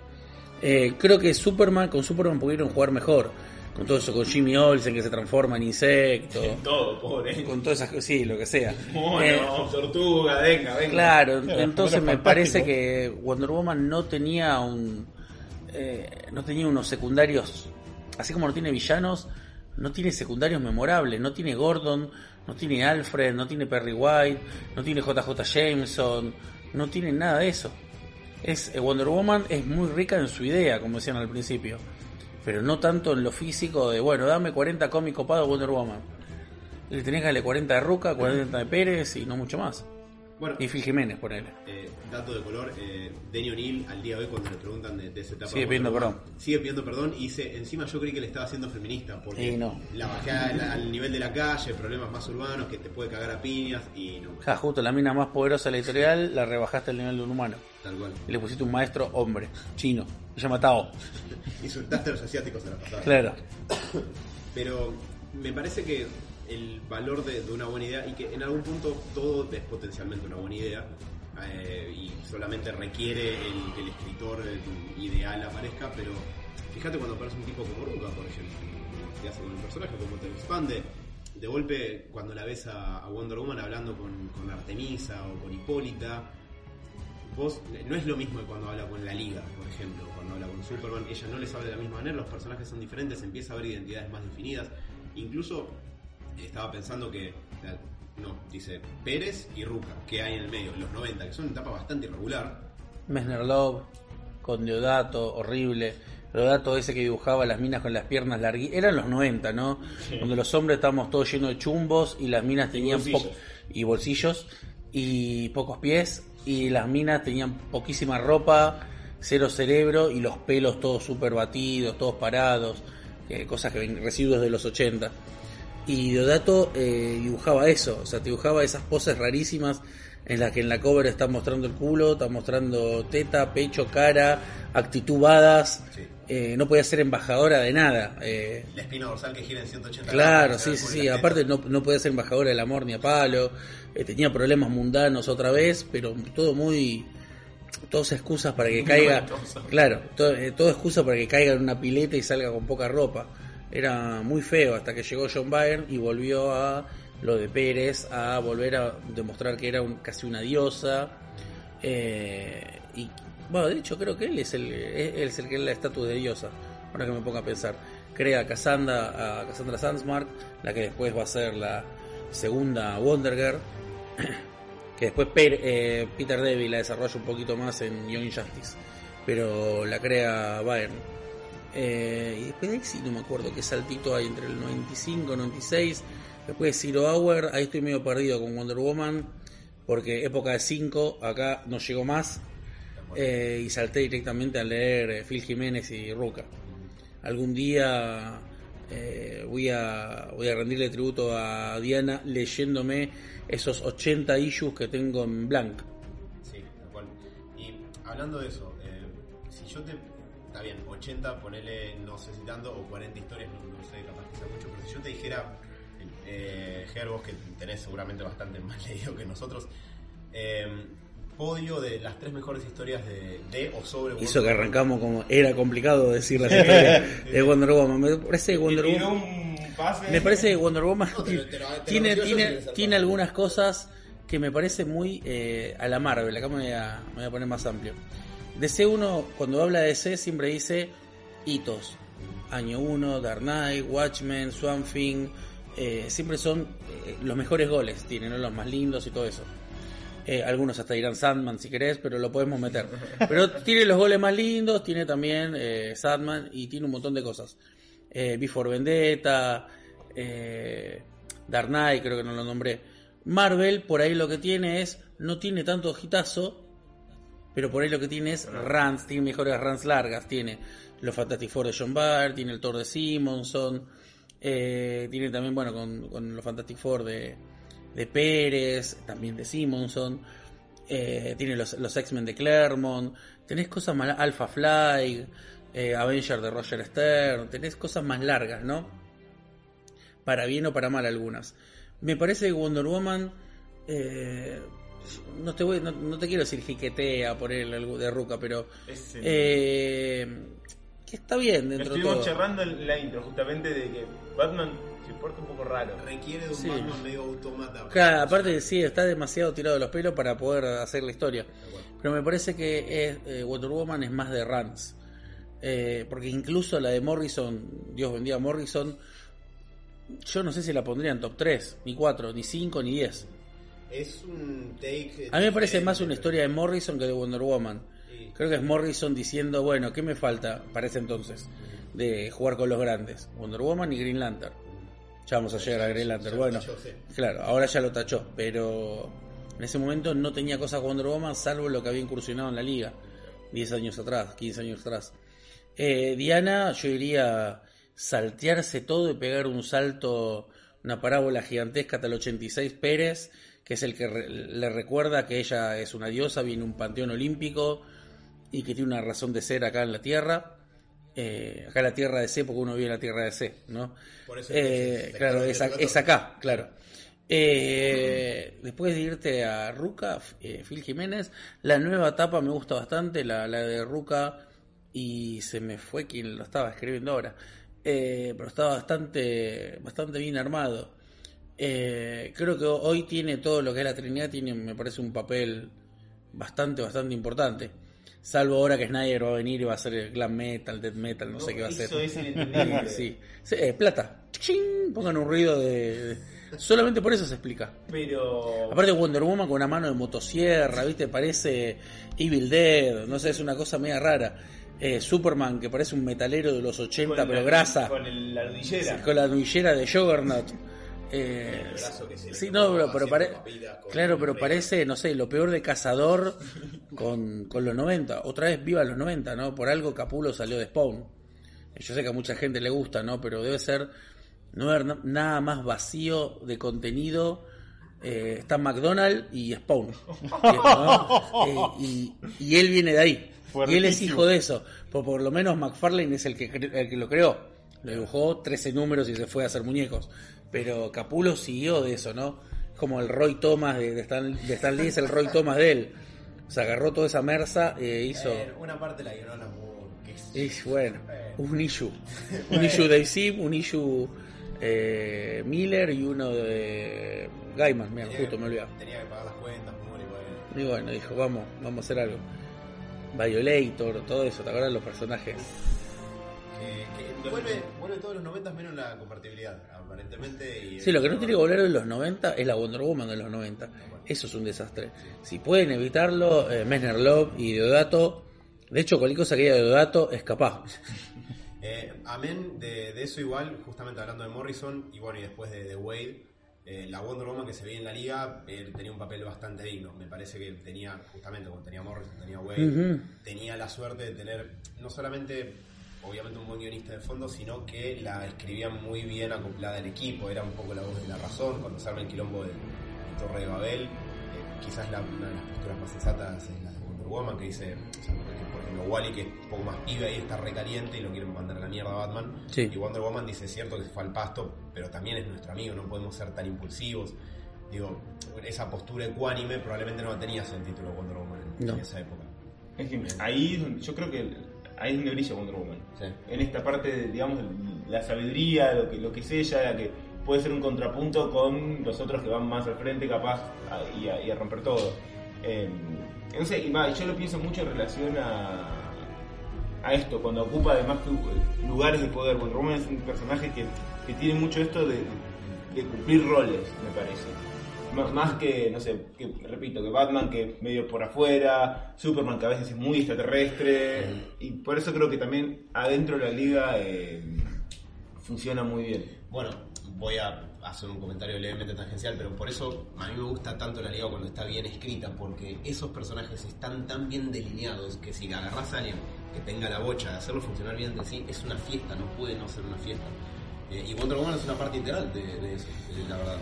Eh, creo que Superman, con Superman pudieron jugar mejor. Con todo eso, con Jimmy Olsen que se transforma en insecto. [laughs] Todo, pobre. Con todas esas cosas, sí, lo que sea. Mono, Eh, tortuga, venga, venga. Claro, [laughs] entonces me parece que Wonder Woman no tenía un eh, no tenía unos secundarios, así como no tiene villanos, no tiene secundarios memorables, no tiene Gordon, no tiene Alfred, no tiene Perry White, no tiene JJ Jameson, no tiene nada de eso. Es eh, Wonder Woman es muy rica en su idea, como decían al principio, pero no tanto en lo físico de, bueno, dame 40 cómics copados de Wonder Woman. Le tenés que darle 40 de Ruca, 40 de Pérez y no mucho más. Bueno, Y Phil Jiménez, ponele. eh, dato de color, eh, Danny O'Neill al día de hoy cuando le preguntan de, de esa etapa... Sigue pidiendo perdón. Sigue pidiendo perdón y dice, encima yo creí que le estaba haciendo feminista porque Y no. la bajé al, al nivel de la calle, problemas más urbanos, que te puede cagar a piñas y no, Ja, justo la mina más poderosa de la editorial la rebajaste al nivel de un humano. tal cual. Y le pusiste un maestro hombre, chino. Se llama Tao. [laughs] Insultaste a los asiáticos a la pasada. Claro. Pero me parece que el valor de, una buena idea y que en algún punto todo es potencialmente una buena idea eh, y solamente requiere el que el escritor ideal aparezca, pero fíjate cuando aparece un tipo como Ruka, por ejemplo, que hace con el personaje, como te expande. De golpe, cuando la ves a, Wonder Woman hablando con, con Artemisa o con Hipólita, vos no es lo mismo que cuando habla con la Liga, por ejemplo, cuando habla con Superman, ella no les habla de la misma manera, los personajes son diferentes, empieza a haber identidades más definidas. Incluso estaba pensando que no, dice Pérez y Ruca, que hay en el medio, los 90, que son una etapa bastante irregular. Messner Love, con Deodato, horrible. Deodato ese que dibujaba las minas con las piernas larguitas. Eran los 90, ¿no? Donde los hombres estábamos todos llenos de chumbos y las minas tenían bolsillos. po- y bolsillos y pocos pies y las minas tenían poquísima ropa, cero cerebro y los pelos todos súper batidos, todos parados, eh, cosas que ven- residuos de los 80. Y Deodato eh, dibujaba eso, o sea, dibujaba esas poses rarísimas en las que en la cover está mostrando el culo, está mostrando teta, pecho, cara, actitud badass. Sí. Eh, no podía ser embajadora de nada. eh, La espina dorsal que gira en 180 Claro, sí, sí, sí. Aparte no, no podía ser embajadora del amor ni a palo. eh, tenía problemas mundanos otra vez, pero todo muy... Todas excusas para que Muy caiga... Claro, todo, eh, todo excusa para que caiga en una pileta y salga con poca ropa. Era muy feo hasta que llegó John Byrne y volvió a lo de Pérez, a volver a demostrar que era un- casi una diosa. eh, y bueno, de hecho creo que él es el, es el que es la estatus de diosa. Ahora que me pongo a pensar. Crea a Cassandra, a Cassandra Sandsmark, la que después va a ser la segunda Wonder Girl. [clears throat] Que después eh, Peter Devil la desarrolla un poquito más en Young Justice. Pero la crea Byrne. Eh, y después de ahí no me acuerdo qué saltito hay entre el 95 96. Después de Zero Hour, ahí estoy medio perdido con Wonder Woman, porque época de 5, acá no llegó más. Eh, y salté directamente a leer eh, Phil Jiménez y Ruca. Algún día voy, a, voy a rendirle tributo a Diana leyéndome esos 80 issues que tengo en blank. Sí, tal cual. Y hablando de eso, si yo te. Está bien, 80, ponele no sé si tanto, o 40 historias, no, no sé, capaz que sea mucho, pero si yo te dijera, eh, Ger, vos que tenés seguramente bastante [laughs] más leído que nosotros, eh, podio de las tres mejores historias de, de o sobre Hizo que Wonder arrancamos como era complicado decir las [laughs] historias de Wonder Woman. Me parece que Wonder Woman, me parece que Wonder Woman No, te lo- te lo- te lo tiene, tiene, tiene algunas cosas que me parece muy eh, a la Marvel. Acá me voy, a, me voy a poner más amplio. DC1, cuando habla de DC, siempre dice hitos. Año 1, Dark Knight, Watchmen, Swamp Thing. eh, siempre son eh, los mejores goles, tienen ¿no? los más lindos y todo eso. Eh, algunos hasta dirán Sandman si querés, pero lo podemos meter. [laughs] Pero tiene los goles más lindos, tiene también Sandman y tiene un montón de cosas. Before Vendetta, Dark Knight, creo que no lo nombré. Marvel, por ahí lo que tiene es, no tiene tanto ojitazo, pero por ahí lo que tiene es runs, tiene mejores runs largas, tiene los Fantastic Four de John Byrne, tiene el Thor de Simonson, eh, tiene también, bueno, con, con los Fantastic Four de, de Pérez, también de Simonson, eh, tiene los, los X-Men de Claremont, tenés cosas más, Alpha Fly, eh, Avenger de Roger Stern, tenés cosas más largas, ¿no? Para bien o para mal algunas. Me parece que Wonder Woman, eh, no, te voy, no, no te quiero decir jiquetea por el de Ruca, pero Es, eh, eh, que está bien dentro de estuvimos todo. charlando en la intro, justamente de que Batman se porta un poco raro. Requiere de un Sí. Batman medio automata. Claro, aparte sí, está demasiado tirado de los pelos para poder hacer la historia. Pero me parece que es, eh, Wonder Woman es más de runs. Eh, porque incluso la de Morrison, Dios bendiga a Morrison, yo no sé si la pondría en top 3, ni 4, ni 5, ni 10. Es un take. A mí me parece más una historia de Morrison que de Wonder Woman. Sí. Creo que es Morrison diciendo, bueno, ¿qué me falta para ese entonces? De jugar con los grandes. Wonder Woman y Green Lantern. Ya vamos a llegar a Green Lantern. Bueno, claro, ahora ya lo tachó, pero en ese momento no tenía cosas con Wonder Woman salvo lo que había incursionado en la liga. 10 años atrás, 15 años atrás. Eh, Diana, yo diría saltearse todo y pegar un salto, una parábola gigantesca hasta el 86 Pérez, que es el que re- le recuerda que ella es una diosa, viene un panteón olímpico y que tiene una razón de ser acá en la Tierra. Eh, acá en la Tierra de C, porque uno vive en la Tierra de C, ¿no? Por eso Eh, es- claro, es- acá, claro. Eh, después de irte a Ruca, eh, Phil Jiménez, la nueva etapa me gusta bastante, la, la de Ruca, y se me fue quien lo estaba escribiendo ahora, Eh, pero estaba bastante, bastante bien armado. Eh, creo que hoy tiene todo lo que es la Trinidad, tiene, me parece, un papel bastante, bastante importante. Salvo ahora que Snyder va a venir y va a hacer el glam metal, death metal, no, sé qué va a hacer. Eso es [laughs] inentendible. Sí. Sí, eh, plata. ¡Ching! Pongan un ruido de, de- Solamente por eso se explica. Pero. Aparte Wonder Woman con una mano de motosierra, ¿viste? Parece Evil Dead, no sé, es una cosa media rara. Eh, Superman que parece un metalero de los 80 con pero la- grasa, Con el- la nudillera. con la nudillera de Juggernaut. Eh, sí, no, pero, pero haciendo pare- papitas con claro, pero parece, no sé, lo peor de Cazador [laughs] con, con los 90. Otra vez viva los 90, ¿no? Por algo Capulo salió de Spawn. Yo sé que a mucha gente le gusta, ¿no? Pero debe ser no haber na- nada más vacío de contenido. Eh, está McDonald's y Spawn. [laughs] ¿no? Eh, y, y él viene de ahí. Y él es hijo de eso. Por, por lo menos McFarlane es el que, el que lo creó. Lo dibujó 13 números y se fue a hacer muñecos. Pero Capulo siguió de eso, ¿no? Como el Roy Thomas de, de Stan, de Stan Lee es el Roy Thomas de él. Se agarró toda esa merza e hizo. Eh, una parte la guionó la es- Y bueno, un issue. [laughs] Un issue de Sim, un issue eh, Miller y uno de Gaiman. Mira, justo que- me olvidaba. Tenía que pagar las cuentas, Moore, y bueno. Y bueno, dijo, vamos, vamos a hacer algo. Violator, todo eso, ¿te acuerdas de los personajes? Que, que vuelve, vuelve todos los 90 menos la compatibilidad, aparentemente. Y Sí, lo que no tiene que volver de los 90 es la Wonder Woman de los 90. Eso es un desastre. Si pueden evitarlo, eh, Messner Love y Deodato. De hecho, cualquier cosa que haya de Deodato es capaz. [laughs] Eh, amén de, de eso igual, justamente hablando de Morrison y bueno, y después de, de Wade, eh, la Wonder Woman que se veía en la liga eh, tenía un papel bastante digno. Me parece que tenía, justamente como tenía Morrison, tenía Wade, tenía la suerte de tener no solamente, obviamente, un buen guionista de fondo, sino que la escribía muy bien acoplada al equipo, era un poco la voz de la razón. Cuando se arma el quilombo de, de Torre de Babel, eh, quizás la- una de las posturas más sensatas es la de Wonder Woman, que dice, o sea, que, por ejemplo, Wally, que es un poco más pibe ahí, está recaliente y lo quieren mandar a la mierda a Batman. Sí. Y Wonder Woman dice, es cierto que se fue al pasto, pero también es nuestro amigo, no podemos ser tan impulsivos. Digo, esa postura ecuánime probablemente no la tenías en el título de Wonder Woman en, No. en esa época. Es que ahí es donde- yo creo que ahí es donde brilla Wonder Woman. Sí. En esta parte, de, digamos, la sabiduría, lo que, lo que es ella, la que puede ser un contrapunto con los otros que van más al frente, capaz, a- y, a, y a romper todo. Eh, no sé, y va, yo lo pienso mucho en relación a, a esto, cuando ocupa además que- lugares de poder. Wonder Woman es un personaje que, que tiene mucho esto de, de cumplir roles, me parece. Más que, no sé, que, repito, que Batman que medio por afuera, Superman que a veces es muy extraterrestre, y por eso creo que también adentro de la liga eh, funciona muy bien. Bueno, voy a hacer un comentario levemente tangencial, pero por eso a mí me gusta tanto la liga cuando está bien escrita, porque esos personajes están tan bien delineados que si agarras a alguien que tenga la bocha de hacerlo funcionar bien de sí, es una fiesta, no puede no ser una fiesta. Eh, y Wonder Woman es una parte integral de, eso, la verdad.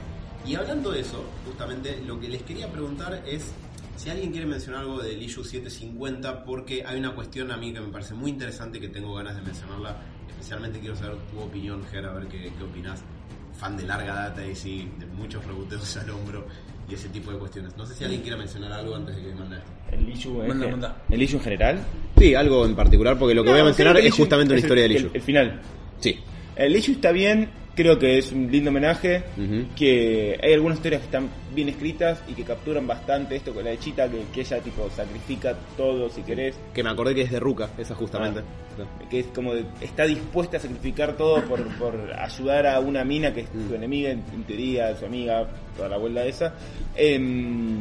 Y hablando de eso, justamente lo que les quería preguntar es si alguien quiere mencionar algo del issue 750, porque hay una cuestión a mí que me parece muy interesante que tengo ganas de mencionarla. Especialmente quiero saber tu opinión, Ger, a ver qué, qué opinas. Fan de larga data y sí, de muchos reboteos [laughs] al hombro y ese tipo de cuestiones. No sé si alguien quiere mencionar algo antes de que me mande esto. El issue, Manda, manda. el issue en general. Sí, algo en particular, porque lo que voy a No, mencionar es el justamente una es el- historia del el- issue. El final. Sí. El issue está bien, creo que es un lindo homenaje, que hay algunas historias que están bien escritas y que capturan bastante esto con la de Chita, que, que ella tipo sacrifica todo si querés, Que me acordé que es de Ruka, esa justamente. que es como de- está dispuesta a sacrificar todo por, [laughs] por ayudar a una mina que es su Mm. enemiga, en, en teoría, su amiga, toda la vuelta esa, em,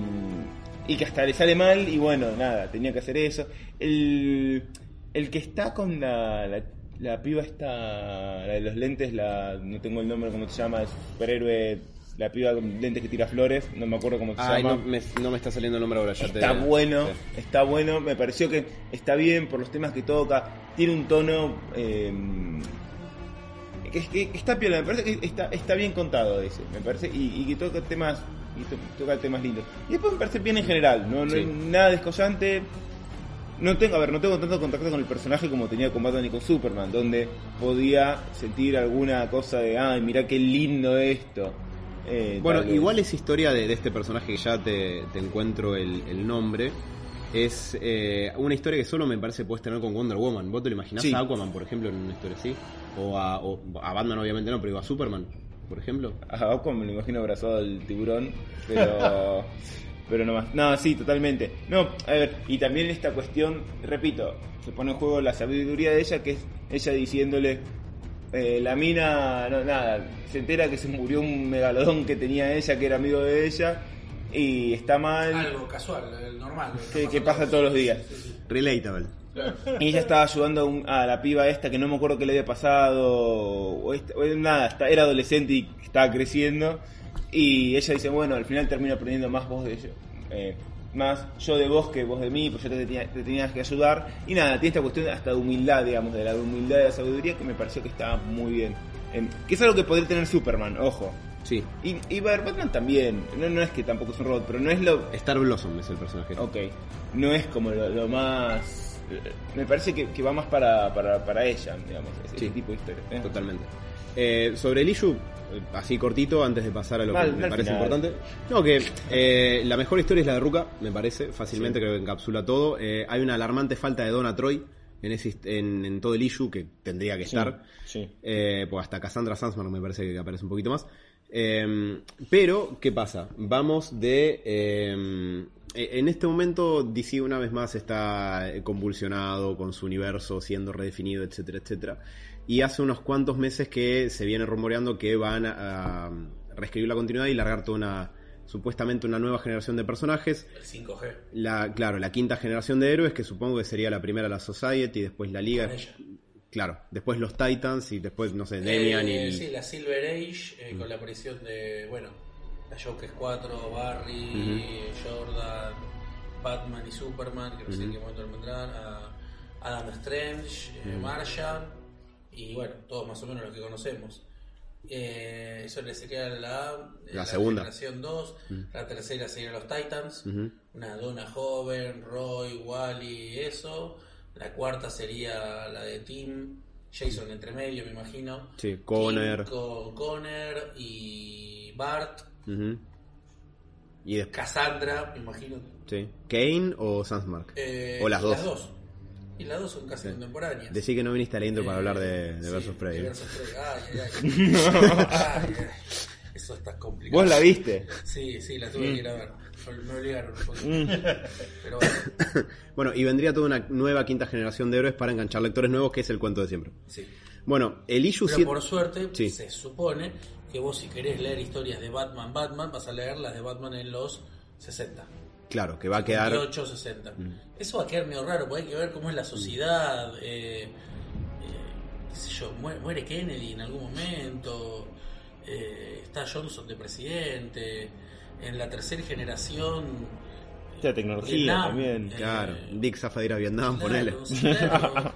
y que hasta le sale mal y bueno, nada, tenía que hacer eso. El, el que está con la, la, la piba esta, la de los lentes, la, no tengo el nombre, ¿cómo se llama? Es superhéroe, la piba con lentes que tira flores, no me acuerdo cómo se Ay, llama. no me, no me está saliendo el nombre ahora, ya te- Está bueno, Sí. está bueno, me pareció que está bien por los temas que toca, tiene un tono eh, que, que- que está piola, me parece que está, está bien contado ese, me parece, y, y que toca temas y to- toca temas lindos. Y después me parece bien en general, no, no Sí. hay nada descollante. No tengo, a ver, no tengo tanto contacto con el personaje como tenía con Batman y con Superman, donde podía sentir alguna cosa de, ay, mira qué lindo esto. Eh, Bueno, igual esa historia de, de este personaje que ya te, te encuentro el, el nombre. Es eh, una historia que solo me parece puedes tener con Wonder Woman. ¿Vos te lo imaginás Sí. a Aquaman, por ejemplo, en una historia así? O a, o a Batman, obviamente no, pero a Superman, por ejemplo. A Aquaman me lo imagino abrazado al tiburón, pero. [laughs] pero no más. No, sí, totalmente. No, a ver, y también esta cuestión, repito, se pone en juego la sabiduría de ella, que es ella diciéndole. eh, la mina, no, nada, se entera que se murió un megalodón que tenía ella, que era amigo de ella, y está mal. Algo casual, normal. Que- que pasa todos los días. Sí, sí. Relatable. Y ella estaba ayudando a, un- a la piba esta que no me acuerdo qué le había pasado, o, esta- o nada, era adolescente y estaba creciendo. Y ella dice, bueno, al final termino aprendiendo más vos de yo, eh, más yo de vos que vos de mí, pues yo te, tenía- te tenías que ayudar. Y nada, tiene esta cuestión hasta de humildad, digamos, de la humildad de la sabiduría que me pareció que estaba muy bien. Em, que es algo que podría tener Superman, ojo. Sí. Y, y Batman también, no, no es que tampoco es un robot, pero no es lo, Star Blossom es el personaje. Ok, no es como lo, lo más... Me parece que, que va más para, para, para ella, digamos, ese Sí. tipo de historia. ¿eh? Totalmente. Eh, sobre el issue, eh, así cortito, antes de pasar a lo Mal, que me parece final. importante. No, que eh, la mejor historia es la de Ruka, me parece, fácilmente creo que encapsula todo. Eh, hay una alarmante falta de Donna Troy en, ese, en, en todo el issue que tendría que Sí, estar. sí. Eh, pues hasta Cassandra Sandsmark me parece que aparece un poquito más. Eh, pero, ¿qué pasa? Vamos de... eh, en este momento DC una vez más está convulsionado con su universo siendo redefinido, etcétera, etcétera. Y hace unos cuantos meses que se viene rumoreando que van a, a reescribir la continuidad y largar toda una supuestamente una nueva generación de personajes. El 5G. La, claro, la quinta generación de héroes, que supongo que sería la primera la Society y después la Liga. Claro, después los Titans y después, no sé, Demian Eh, y... Sí, la Silver Age, eh, con la aparición de, bueno, la Jokers 4, Barry, Jordan, Batman y Superman, que no sé en qué momento lo vendrán, a Adam Strange, eh, Martian, y bueno, todos más o menos los que conocemos. Eh, eso le sería la, La segunda. generación 2, la tercera sería los Titans, una Donna joven, Roy, Wally, eso. La cuarta sería la de Tim, Jason entre medio, me imagino. Sí, Connor. Con Connor y Bart. Y después, Cassandra, me imagino. sí. ¿Kane o Sandsmark? Eh, o las dos. Y las dos son casi contemporáneas. Decí que no viniste intro para hablar de, de sí, Versus Prey. Versus Prey. Ay, ay, ay. [laughs] Ay, ay. Eso está complicado. ¿Vos la viste? Sí, sí, la tuve que ir a ver. Me obligaron un poquito. Mm. Pero [laughs] bueno, Bueno, y vendría toda una nueva quinta generación de héroes para enganchar lectores nuevos, que es el cuento de siempre. sí. Bueno, el issue Pero 7... por suerte, Sí. se supone que vos si querés leer historias de Batman, Batman, vas a leer las de Batman en los 60. Claro, que va a quedar... 58, 60. Eso va a quedar medio raro, porque hay que ver cómo es la sociedad. eh, eh, qué sé yo, muere, Kennedy en algún momento. eh, está Johnson de presidente. En la tercera generación. La tecnología Vietnam, también. eh, Claro, Dick Zafa de ir a Vietnam, ponele. Claro, sí, claro.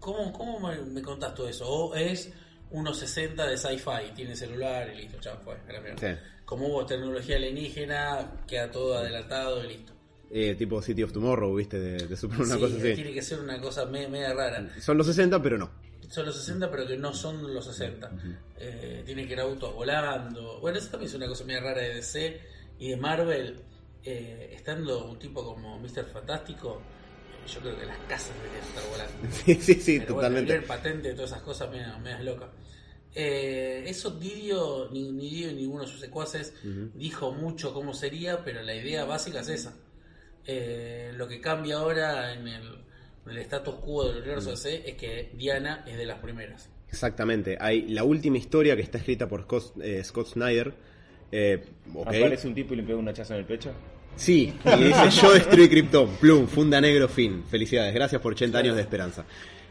¿Cómo, cómo me, me contás todo eso? O es unos 60 de sci-fi, tiene celular y listo, chao, fue. Sí. Como hubo tecnología alienígena, queda todo adelantado y listo. Eh, tipo City of Tomorrow, ¿viste? De, de Superman, una Sí, cosa así. Tiene que ser una cosa me- media rara. Son los 60, pero no. Son los 60, pero que no son los 60. Eh, tiene que ir autos volando. Bueno, eso también es una cosa media rara de DC y de Marvel. Eh, estando un tipo como Mr. Fantástico, yo creo que las casas deberían estar volando. [laughs] Sí, sí, sí, Pero bueno, totalmente. el patente de todas esas cosas me medias locas. Eh, eso Didio, ni, ni Didio ni ninguno de sus secuaces dijo mucho cómo sería, pero la idea básica es esa. Eh, lo que cambia ahora en el, en el status quo del universo DC es que Diana es de las primeras. Exactamente. Hay la última historia que está escrita por Scott, eh, Scott Snyder. Eh, ok. Aparece un tipo y le pega un hachazo en el pecho. Sí, y dice yo destruí Krypton, plum, funda negro, fin. Felicidades, gracias por 80 años de esperanza.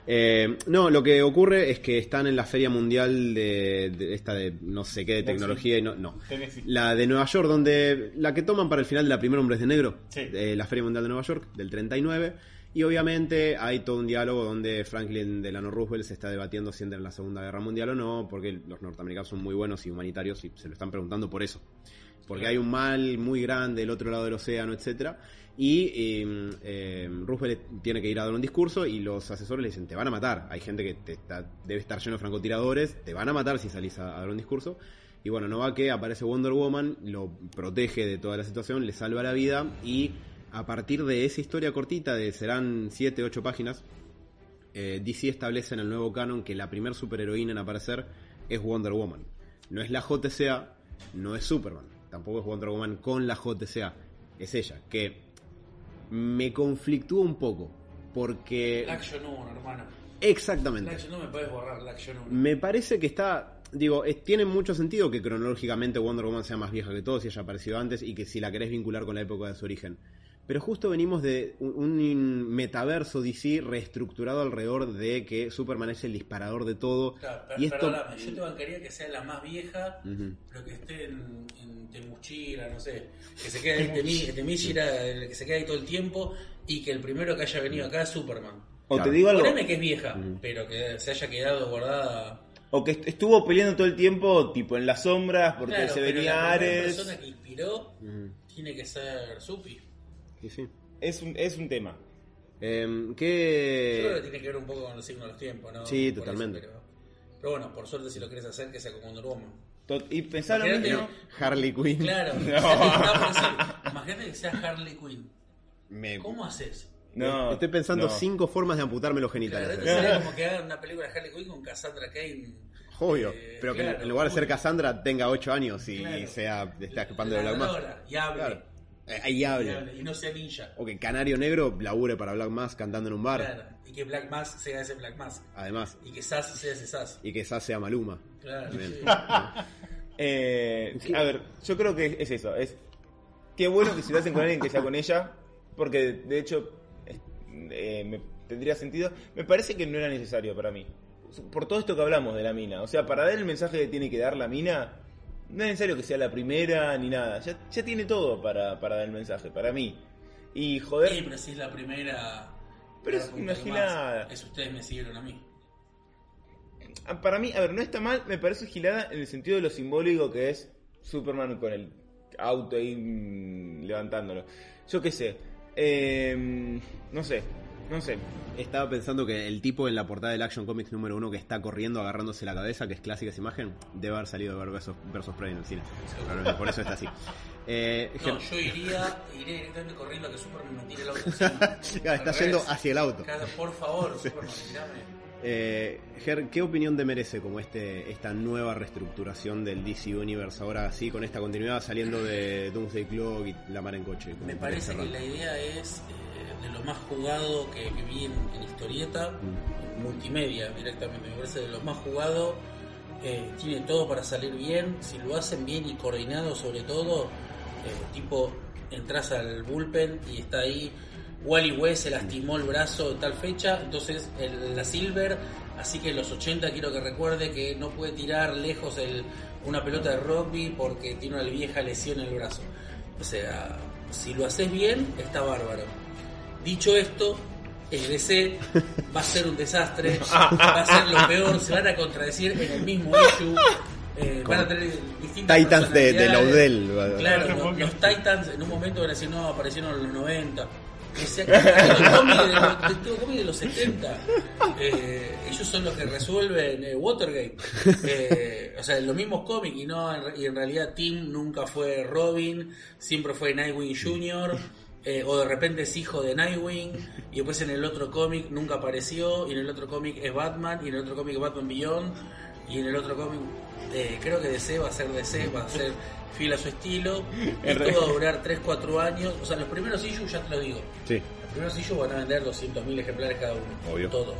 Eh, no, lo que ocurre es que están en la feria mundial de, de esta de no sé qué de tecnología y no, no. La de Nueva York, donde la que toman para el final de la primera Hombres de Negro, Sí. eh, la feria mundial de Nueva York del 39. Y obviamente hay todo un diálogo donde Franklin Delano Roosevelt se está debatiendo si entra en la Segunda Guerra Mundial o no, porque los norteamericanos son muy buenos y humanitarios y se lo están preguntando por eso porque hay un mal muy grande del otro lado del océano, etcétera Y eh, eh, Roosevelt tiene que ir a dar un discurso y los asesores le dicen, te van a matar. Hay gente que te está- debe estar lleno de francotiradores, te van a matar si salís a, a dar un discurso. Y bueno, no va que aparece Wonder Woman, lo protege de toda la situación, le salva la vida y a partir de esa historia cortita de serán 7, 8 páginas, eh, DC establece en el nuevo canon que la primer superheroína en aparecer es Wonder Woman. No es la JCA, no es Superman, tampoco es Wonder Woman con la JCA, es ella, que me conflictúa un poco, porque... La Action 1, hermano. La Exactamente. Action 1 me puedes borrar, la Action 1. Me parece que está, digo, es- tiene mucho sentido que cronológicamente Wonder Woman sea más vieja que todos y haya aparecido antes y que si la querés vincular con la época de su origen. Pero justo venimos de un, un metaverso DC reestructurado alrededor de que Superman es el disparador de todo. Claro, y esto... perdóname, yo te bancaría que sea la más vieja, Ujú. pero que esté en, en Temuchira, no sé, que se quede ahí en el que se quede ahí todo el tiempo, y que el primero que haya venido acá es Superman. O Claro. te digo algo, Poneme que es vieja, pero que se haya quedado guardada. o que est- estuvo peleando todo el tiempo, tipo en las sombras, porque Claro, se pero venía la Ares. persona que inspiró tiene que ser Supi. Sí, sí. Es un, es un tema. Em, Yo creo que tiene que ver un poco con los signos de los tiempos, ¿no? Sí, Por eso, totalmente. pero, pero bueno, por suerte si lo querés hacer, que sea como Wonder Woman. Y pensá lo. Harley Quinn. Claro, [laughs] decir, imagínate que sea Harley Quinn. Me- ¿Cómo haces? No, Estoy pensando no. cinco formas de amputarme los Claro, genitales. esto sería como que hagan una película de Harley Quinn con Cassandra Kane. Obvio, Eh, pero que claro, en lugar de ser. Cassandra tenga 8 años y, Claro. sea está escapando de Y hable. Eh, ahí hable, Y no sea ninja. O que Canario Negro labure para Black Mask cantando en un bar. Claro. Y que Black Mask sea ese Black Mask. Además. Y que Sass sea ese Sass. Y que Sass sea Maluma. Claro. Sí. [laughs] Eh, a ver, yo creo que es eso. Es qué bueno que si lo hacen con alguien que sea con ella, porque de hecho eh, me, tendría sentido. Me parece que no era necesario para mí. Por todo esto que hablamos de la mina. O sea, para dar el mensaje que tiene que dar la mina, no es necesario que sea la primera ni nada. Ya, ya tiene todo para, para dar el mensaje, para mí. Y joder. Sí, pero si es la primera. Pero es más. Es ustedes me siguieron a mí. Ah, Para mí, a ver, no está mal, me parece gilada en el sentido de lo simbólico que es Superman con el auto ahí mm, levantándolo. Yo qué sé. Eh, no sé, no sé. Estaba pensando que el tipo en la portada del Action Comics número uno que está corriendo agarrándose la cabeza, que es clásica esa imagen, debe haber salido de ver versus, versus Prey en el cine. Por eso está así. [laughs] Eh, No, yo iría, iría directamente corriendo a que Superman me tire el auto [laughs] encima. está yendo hacia el auto. Por favor, [laughs] Superman, tirame. Eh, Ger, ¿qué opinión te merece como este esta nueva reestructuración del DC Universe ahora sí con esta continuidad saliendo de Doomsday Clock y La Mar en Coche? Me parece que la idea es eh, de lo más jugado que, vi en, en historieta, multimedia directamente. Me parece de lo más jugado. eh, tiene todo para salir bien. Si lo hacen bien y coordinado, sobre todo, eh, tipo entras al bullpen y está ahí. Wally West se lastimó el brazo en tal fecha, entonces el- la Silver, así que en los 80 quiero que recuerde que no puede tirar lejos el, una pelota de rugby porque tiene una vieja lesión en el brazo. O sea, si lo haces bien, está bárbaro. Dicho esto, el DC va a ser un desastre, [laughs] va a ser lo peor, se van a contradecir en el mismo issue. eh, van a tener distintas Titans de, de. Laudel. Claro, los, los Titans en un momento van a decir, no, aparecieron en los 90. O sea, de, los- de todo cómic de los 70. Eh, ellos son los que resuelven eh, Watergate. Eh, o sea, los mismos cómics y, no, y en realidad Tim nunca fue Robin, siempre fue Nightwing Jr. eh, o de repente es hijo de Nightwing y después en el otro cómic nunca apareció y en el otro cómic es Batman y en el otro cómic es Batman Beyond y en el otro cómic eh, creo que DC va a ser DC, va a ser fiel a su estilo. En Esto va a durar 3-4 años. O sea, los primeros issues ya te lo digo. Sí. Los primeros issues van a vender 200.000 ejemplares cada uno. Obvio. Todos.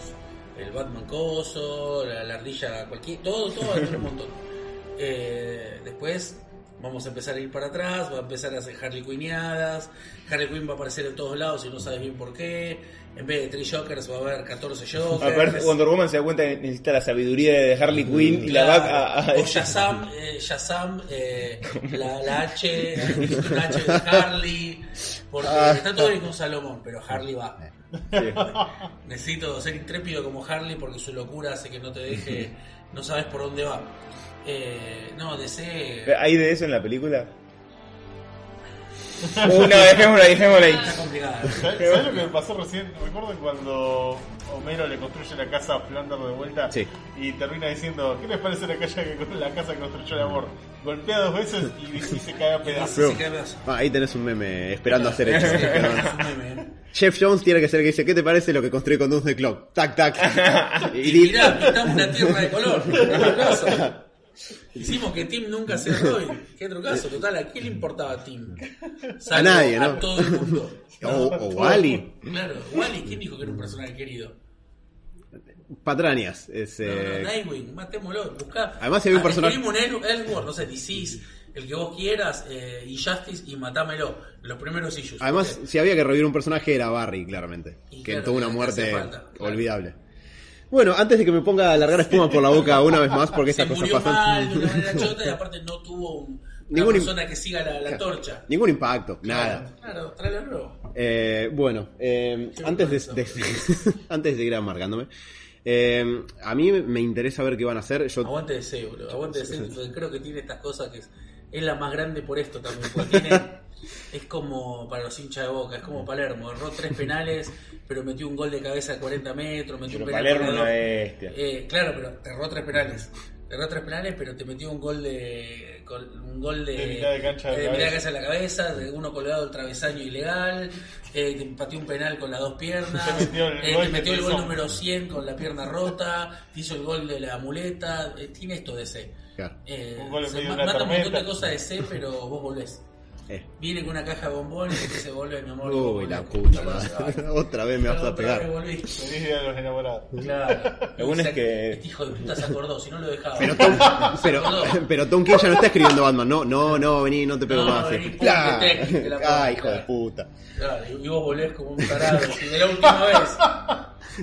El Batman Coso, la, la ardilla cualquier... Todo, todo va a vender un montón. [laughs] Eh, después vamos a empezar a ir para atrás, va a empezar a hacer Harley Quinniadas. Harley Quinn va a aparecer en todos lados y no sabes bien por qué. En vez de 3 Jokers va a haber 14 Jokers. Aparte, Wonder Woman se da cuenta que necesita la sabiduría de Harley Quinn y la va a, a- o Shazam, eh, Shazam eh, la, la H, la H de Harley, porque está todo bien con Salomón, pero Harley va. Sí. Necesito ser intrépido como Harley porque su locura hace que no te deje, no sabes por dónde va. Eh, no, DC. ¿Hay de eso en la película? Uh, no, dejémosla, dejémosla ahí. Está complicada. ¿Sabes lo que me pasó recién? Recuerdo cuando Homero le construye la casa a Flanders de vuelta Sí. y termina diciendo, ¿qué les parece la, casa que, la casa que construyó el amor? Golpea dos veces y, y se cae a pedazos. Ah, ahí tenés un meme esperando a ser hecho. Es un meme, ¿eh? Jeff Jones tiene que ser el que dice, ¿qué te parece lo que construí con Doomsday Clock? Tac, tac. [laughs] y, Y mirá, pintamos una tierra de color. [laughs] Hicimos que Tim nunca sea [laughs] Robin. Qué trucazo, total. ¿A quién le importaba a Tim? Salvo nadie, ¿no? A todo el mundo. [laughs] o, o Wally. Claro, Wally, ¿quién dijo que era un personaje querido? Patrañas. Es, No, no, eh, Nightwing, matémoslo, buscá. Además, si había un Ah, personaje- un no sé, Disease, el que vos quieras, eh, Injustice y matámelo. Los primeros issues. Además, porque- si había que revivir un personaje era Barry, claramente. Y que claro, tuvo una muerte claro. Bueno, antes de que me ponga a largar espuma por la boca una vez más, porque se estas cosas murió mal, de una pasan. manera chota, y aparte no tuvo un- una Ningún persona que siga la, la torcha. Ningún impacto, nada. Claro, tráelo nuevo. Eh, bueno, eh, Qué antes, de, de- [laughs] antes de seguir amargándome, eh, a mí me interesa ver qué van a hacer. Yo, Aguante de boludo. Aguante de creo que tiene estas cosas que es, es la más grande por esto también. Porque tiene, [laughs] es como para los hinchas de boca, es como Palermo. Erró tres [laughs] penales, pero metió un gol de cabeza de 40 metros. Metió Pero un penal Palermo bestia. Eh, claro, pero te erró tres penales. Te erró tres penales, pero te metió un gol de. un gol de. De mitad de cancha de eh, mitad de cabeza. cancha en la cabeza, de uno colgado del travesaño ilegal. Eh, te pateó un penal con las dos piernas. [laughs] Te metió el eh, gol te metió el gol número 100 con la pierna rota. Te hizo el gol de la muleta. eh, tiene esto de C. claro, Eh, Un gol en se medio de una mata un montón de tormenta. cosas de C, pero vos volvés. Eh. Viene con una caja de bombones y se vuelve, mi amor. Uy, la puta madre. [laughs] Otra vez me vas a pegar. Feliz día de los enamorados. Claro. Lo bueno es que- Este hijo de puta se acordó, si no lo dejaba. Pero Tom, pero, pero Tom King ya no está escribiendo Batman. No, no, no, vení, no te pego No, más. vení, Sí. ponte técnica, la Ah, puta. hijo de puta. Claro, y vos volvés como un tarado. Y de la última vez.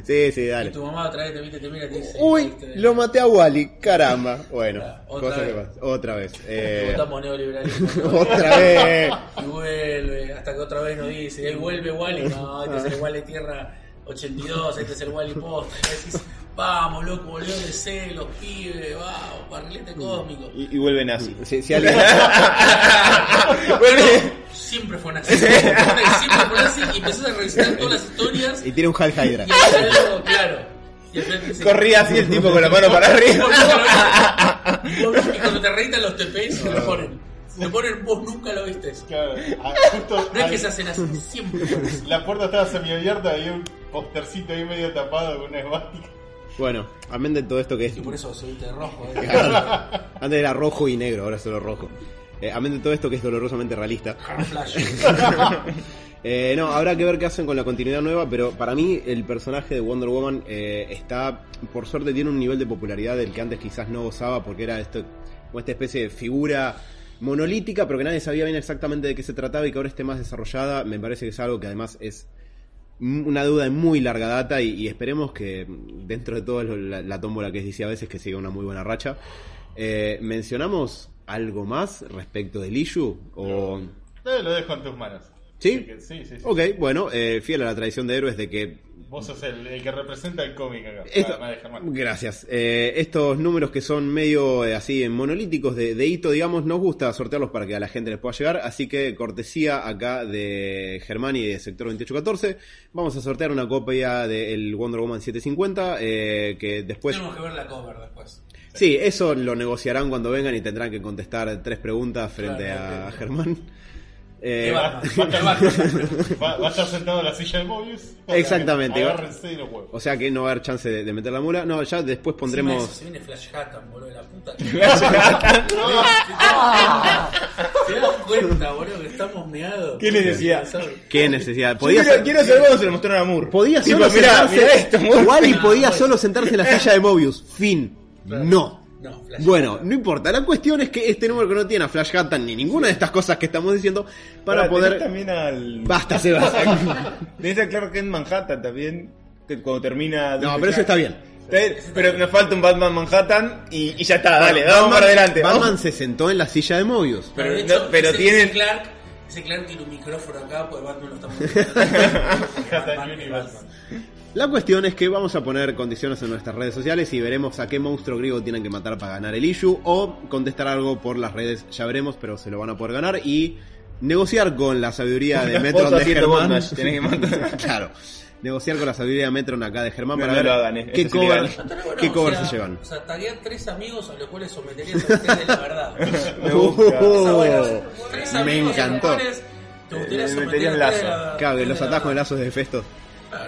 Sí, sí, Y dale. tu mamá otra vez te, viste, te mira y te dice... Uy, "Viste, lo maté a Wally, caramba. Bueno, otra cosa que vez. pasa. Otra vez. Eh, Votamos neoliberalismo. [laughs] otra vez. Y vuelve, hasta que otra vez nos dice, ahí vuelve Wally, no, este es el Wally Tierra 82, este es el Wally Posta. Y decís, vamos, loco, volvió de C, los pibes, vamos, barrilete cósmico. Y, y vuelve nazi. Si, si alguien... [laughs] [laughs] siempre fue nazi. Siempre fue nazi y empezás a revisar todas las historias. y tiene un Hal Hydra. Y claro. Y Corría así el tipo con la mano para arriba. [laughs] Y cuando te reitan los TPs, te ponen. Te ponen, vos nunca lo viste. Claro, ah, justo No es que se hacen así, siempre fue así. la puerta estaba semiabierta y un postercito ahí medio tapado con una esvástica. Bueno, amén de todo esto que es... Y por eso soy de rojo. ¿eh? Antes era rojo y negro, ahora solo rojo. Eh, amén de todo esto que es dolorosamente realista. [laughs] Eh, no, habrá que ver qué hacen con la continuidad nueva, pero para mí el personaje de Wonder Woman eh, está, por suerte, tiene un nivel de popularidad del que antes quizás no gozaba, porque era esto, como esta especie de figura monolítica, pero que nadie sabía bien exactamente de qué se trataba y que ahora esté más desarrollada. Me parece que es algo que además es una duda de muy larga data y, y esperemos que dentro de todo la, la tómbola que es DC a veces que siga una muy buena racha. Eh, ¿Mencionamos algo más respecto del issue? O... Lo dejo en tus manos. ¿Sí? Sí, sí, sí. Ok, bueno, eh, fiel a la tradición de héroes de que Vos sos el, el que representa el cómic acá. Esto- gracias. Eh, estos números que son medio eh, así monolíticos de, de hito, digamos, nos gusta sortearlos para que a la gente les pueda llegar. Así que cortesía acá de Germán y de Sector 2814. Vamos a sortear una copia del Wonder Woman 750. eh, que después. Tenemos que ver la cover después. Sí, eso lo negociarán cuando vengan y tendrán que contestar tres preguntas frente Claro, a ok. Germán. [laughs] Eh. Va, ¿Qué va- Batman? va- va a estar sentado en la silla de Mobius. Exactamente. Agárrense de los huevos. o sea que no va a haber chance de, de meter la mula. No, ya después pondremos. eso, Se viene Flash Hatton, boludo, de la puta. que- ¿Te das cuenta, boludo, que estamos meados? ¿Qué necesidad? ¿Qué necesidad? Podía quiero, ser- quiero saber cuando se lo mostraron a Moore. Podía Tipo, solo mirá, sentarse. mirá esto, Moore. Wally Ah, podía solo sentarse en la silla de Mobius. Fin. No. No, Flash Bueno, Hatton. no importa. La cuestión es que este número que no tiene a Flash Hatton ni ninguna de estas cosas que estamos diciendo para poder. también al. Basta, Sebas. [laughs] Tenés a Clark Kent Manhattan también. Que cuando termina. No, pero eso está bien. Pero nos falta un Batman Manhattan y, y ya está, dale, Batman- vamos para adelante. Batman vamos. se sentó en la silla de Mobius. Pero, No, pero ese, tienen- ese Clark, ese Clark tiene un micrófono acá, pues Batman lo está [laughs] moviendo. Hatton Universe. La cuestión es que vamos a poner condiciones en nuestras redes sociales y veremos a qué monstruo griego tienen que matar para ganar el issue o contestar algo por las redes, ya veremos, pero se lo van a poder ganar y negociar con la sabiduría de [laughs] Metron de Germán. [laughs] claro. Negociar con la sabiduría de Metron acá de Germán No, para no ver lo hagan, eh, qué cover, qué o cover sea, se llevan. O sea, taguear tres amigos a los cuales someterías a ustedes la verdad. [laughs] Me gusta. Esa buena, tres me encantó. Te gustaría Le someter meterían a ustedes la- Claro, que los atajos de lazos de Festos.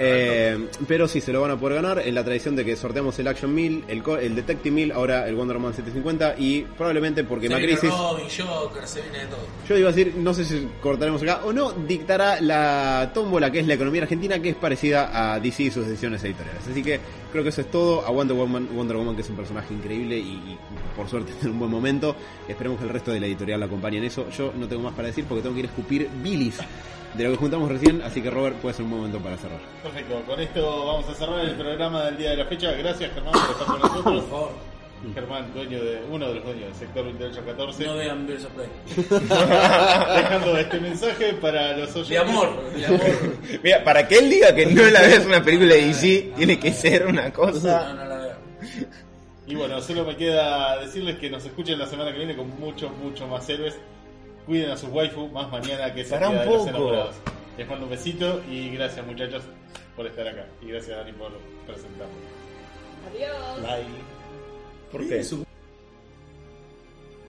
Eh, pero sí, se lo van a poder ganar en la tradición de que sorteamos el Action 1000, el, co- el Detective 1000, ahora el Wonder Woman 750 y probablemente porque Se viene Macrisis... Robin, Joker, se viene de todo. Yo iba a decir, no sé si cortaremos acá o no, dictará la tómbola que es la economía argentina, que es parecida a DC y sus decisiones editoriales. Así que creo que eso es todo. A Wonder Woman, Wonder Woman que es un personaje increíble y, y por suerte [laughs] está en un buen momento. Esperemos que el resto de la editorial la acompañe en eso. Yo no tengo más para decir porque tengo que ir a escupir bilis de lo que juntamos recién, así que Robert puede ser un buen momento para cerrar. Perfecto, con esto vamos a cerrar el programa del día de la fecha. Gracias Germán por estar con nosotros. Por favor, Germán, dueño de, uno de los dueños del sector 2814. no vean Birds of Prey. Dejando este mensaje para los oyentes. De amor, de amor. [laughs] Mira, para que él diga que no la veas una película de DC, tiene que ser una No, cosa. no la vean. Y bueno, solo me queda decirles que nos escuchen la semana que viene con muchos, muchos más héroes. Cuiden a sus waifu, más mañana que día un de los poco. enamorados. Les mando un besito y gracias muchachos por estar acá. Y gracias Dani por presentarme. Adiós. Bye porque sí,